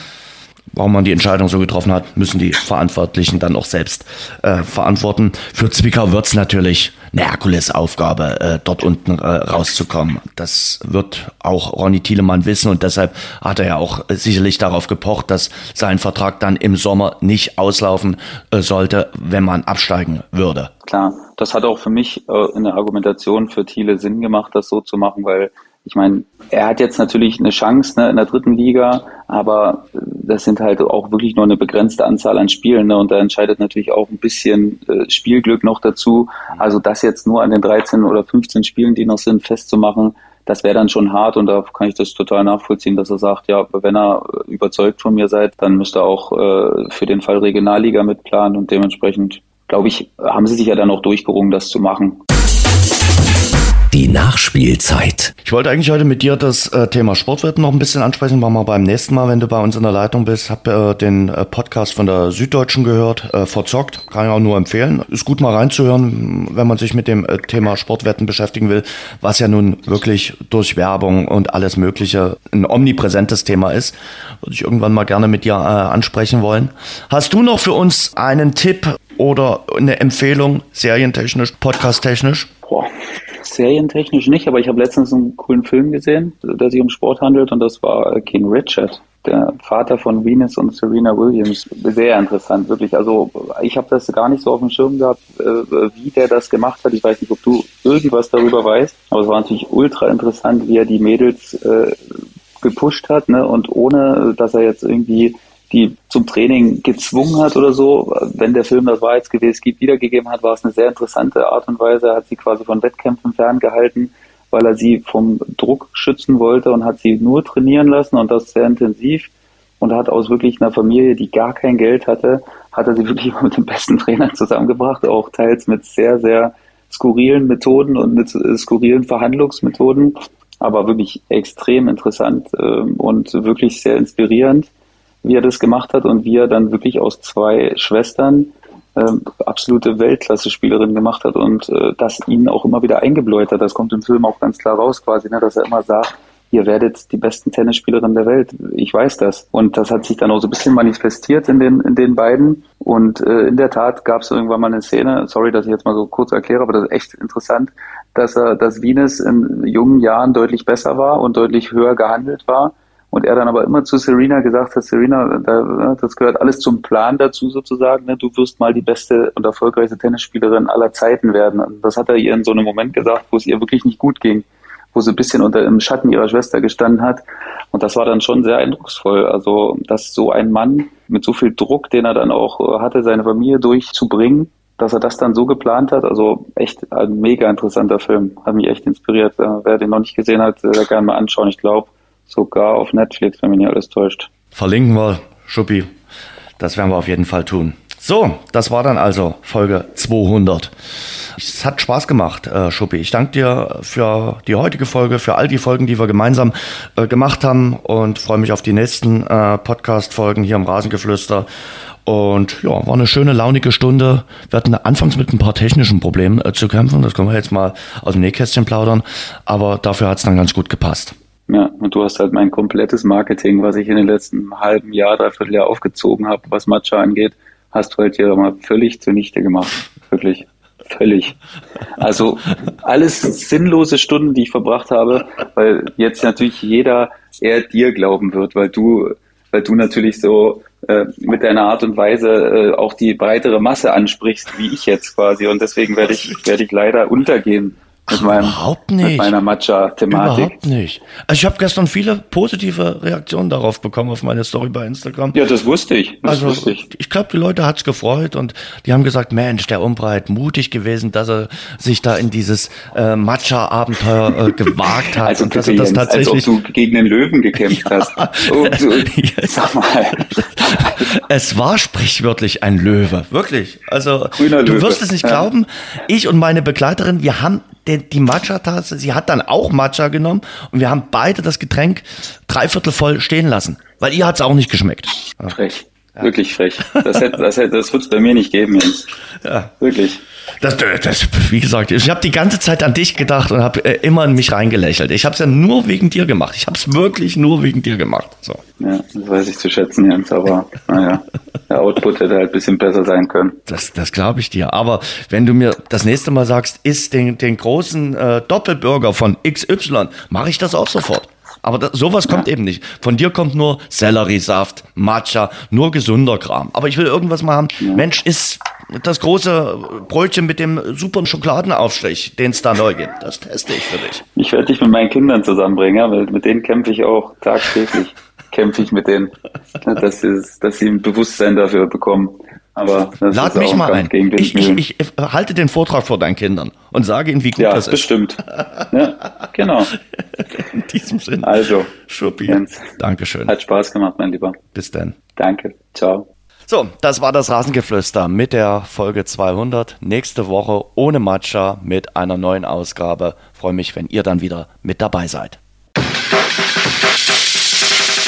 warum man die Entscheidung so getroffen hat, müssen die Verantwortlichen dann auch selbst äh, verantworten. Für Zwickau wird es natürlich eine Herkulesaufgabe, äh, dort unten äh, rauszukommen. Das wird auch Ronny Thielemann wissen und deshalb hat er ja auch äh, sicherlich darauf gepocht, dass sein Vertrag dann im Sommer nicht auslaufen äh, sollte, wenn man absteigen würde. Klar, das hat auch für mich äh, in der Argumentation für Thiele Sinn gemacht, das so zu machen, weil ich meine, er hat jetzt natürlich eine Chance ne, in der dritten Liga, aber das sind halt auch wirklich nur eine begrenzte Anzahl an Spielen. Ne, und da entscheidet natürlich auch ein bisschen äh, Spielglück noch dazu. Also das jetzt nur an den 13 oder 15 Spielen, die noch sind, festzumachen, das wäre dann schon hart und da kann ich das total nachvollziehen, dass er sagt, ja, wenn er überzeugt von mir seid, dann müsst ihr auch äh, für den Fall Regionalliga mitplanen und dementsprechend, glaube ich, haben sie sich ja dann auch durchgerungen, das zu machen. Die Nachspielzeit. Ich wollte eigentlich heute mit dir das äh, Thema Sportwetten noch ein bisschen ansprechen. Machen wir beim nächsten Mal, wenn du bei uns in der Leitung bist. Hab äh, den äh, Podcast von der Süddeutschen gehört, äh, verzockt. Kann ich auch nur empfehlen. Ist gut mal reinzuhören, wenn man sich mit dem äh, Thema Sportwetten beschäftigen will, was ja nun wirklich durch Werbung und alles Mögliche ein omnipräsentes Thema ist. Würde ich irgendwann mal gerne mit dir äh, ansprechen wollen. Hast du noch für uns einen Tipp oder eine Empfehlung, serientechnisch, podcasttechnisch? Boah serientechnisch nicht, aber ich habe letztens einen coolen Film gesehen, der sich um Sport handelt und das war äh, King Richard, der Vater von Venus und Serena Williams. Sehr interessant, wirklich. Also ich habe das gar nicht so auf dem Schirm gehabt, äh, wie der das gemacht hat. Ich weiß nicht, ob du irgendwas darüber weißt, aber es war natürlich ultra interessant, wie er die Mädels äh, gepusht hat ne? und ohne, dass er jetzt irgendwie die zum Training gezwungen hat oder so. Wenn der Film das wahrheitsgemäß wiedergegeben hat, war es eine sehr interessante Art und Weise. Er hat sie quasi von Wettkämpfen ferngehalten, weil er sie vom Druck schützen wollte und hat sie nur trainieren lassen und das sehr intensiv und hat aus wirklich einer Familie, die gar kein Geld hatte, hat er sie wirklich mit dem besten Trainer zusammengebracht, auch teils mit sehr, sehr skurrilen Methoden und mit skurrilen Verhandlungsmethoden, aber wirklich extrem interessant ähm, und wirklich sehr inspirierend wie er das gemacht hat und wie er dann wirklich aus zwei Schwestern ähm, absolute Weltklasse-Spielerin gemacht hat und äh, das ihn auch immer wieder eingebläut hat. Das kommt im Film auch ganz klar raus quasi, ne, dass er immer sagt, ihr werdet die besten Tennisspielerinnen der Welt. Ich weiß das. Und das hat sich dann auch so ein bisschen manifestiert in den, in den beiden. Und äh, in der Tat gab es irgendwann mal eine Szene, sorry, dass ich jetzt mal so kurz erkläre, aber das ist echt interessant, dass er, dass Venus in jungen Jahren deutlich besser war und deutlich höher gehandelt war Und er dann aber immer zu Serena gesagt hat, Serena, da, das gehört alles zum Plan dazu sozusagen. Ne? Du wirst mal die beste und erfolgreichste Tennisspielerin aller Zeiten werden. Und das hat er ihr in so einem Moment gesagt, wo es ihr wirklich nicht gut ging, wo sie ein bisschen unter im Schatten ihrer Schwester gestanden hat. Und das war dann schon sehr eindrucksvoll. Also, dass so ein Mann mit so viel Druck, den er dann auch hatte, seine Familie durchzubringen, dass er das dann so geplant hat. Also echt ein mega interessanter Film. Hat mich echt inspiriert. Äh, wer den noch nicht gesehen hat, der gerne mal anschauen. Ich glaube, sogar auf Netflix, wenn mich nicht alles täuscht. Verlinken wir, Schuppi. Das werden wir auf jeden Fall tun. So, das war dann also Folge 200. Es hat Spaß gemacht, äh, Schuppi. Ich danke dir für die heutige Folge, für all die Folgen, die wir gemeinsam äh, gemacht haben und freue mich auf die nächsten äh, Podcast-Folgen hier im Rasengeflüster. Und ja, war eine schöne, launige Stunde. Wir hatten anfangs mit ein paar technischen Problemen äh, zu kämpfen. Das können wir jetzt mal aus dem Nähkästchen plaudern. Aber dafür hat es dann ganz gut gepasst. Ja, und du hast halt mein komplettes Marketing, was ich in den letzten halben Jahr, dreiviertel Jahr aufgezogen habe, was Matcha angeht, hast du halt hier mal völlig zunichte gemacht. Wirklich. Völlig. Also alles sinnlose Stunden, die ich verbracht habe, weil jetzt natürlich jeder eher dir glauben wird, weil du, weil du natürlich so äh, mit deiner Art und Weise äh, auch die breitere Masse ansprichst, wie ich jetzt quasi. Und deswegen werde ich, werde ich leider untergehen mit, meinem, überhaupt nicht. mit meiner Matcha-Thematik. Überhaupt nicht. Also ich habe gestern viele positive Reaktionen darauf bekommen auf meine Story bei Instagram. Ja, das wusste ich. Das also wusste ich, ich glaube, die Leute hat's gefreut und die haben gesagt, Mensch, der Umbreit mutig gewesen, dass er sich da in dieses äh, Matcha-Abenteuer äh, gewagt hat also und dass er das tatsächlich. Als ob du gegen den Löwen gekämpft ja. hast. Oh, du, sag mal. es war sprichwörtlich ein Löwe, wirklich. Also Grüner du Löwe. wirst es nicht ja. glauben. Ich und meine Begleiterin, wir haben die, die Matcha-Tasse, sie hat dann auch Matcha genommen und wir haben beide das Getränk dreiviertel voll stehen lassen, weil ihr hat es auch nicht geschmeckt. Frech. Ja. Wirklich frech. Das, hätte, das, hätte, das wird es bei mir nicht geben, Jens. Ja. Wirklich. Das, das, wie gesagt, ich habe die ganze Zeit an dich gedacht und habe äh, immer in mich reingelächelt. Ich habe es ja nur wegen dir gemacht. Ich habe es wirklich nur wegen dir gemacht. So. Ja, das weiß ich zu schätzen, Jens, aber naja, der Output hätte halt ein bisschen besser sein können. Das, das glaube ich dir. Aber wenn du mir das nächste Mal sagst, isst den, den großen äh, Doppelburger von XY, mache ich das auch sofort. Aber das, sowas kommt ja. eben nicht. Von dir kommt nur Selleriesaft, Matcha, nur gesunder Kram. Aber ich will irgendwas mal haben. Ja. Mensch, ist das große Brötchen mit dem super Schokoladenaufstrich, den es da neu gibt. Das teste ich für dich. Ich werde dich mit meinen Kindern zusammenbringen, weil mit denen kämpfe ich auch tagtäglich. kämpfe ich mit denen, dass, sie, dass sie ein Bewusstsein dafür bekommen. Aber Lad mich mal ein. Ich, ich, ich, halte den Vortrag vor deinen Kindern und sage ihnen, wie gut ja, das ist. Bestimmt. ja, genau. In diesem Sinne. Also, Schuppi. Jens, Dankeschön. Hat Spaß gemacht, mein Lieber. Bis dann. Danke. Ciao. So, das war das Rasengeflüster mit der Folge 200. Nächste Woche ohne Matcha mit einer neuen Ausgabe. Freue mich, wenn ihr dann wieder mit dabei seid.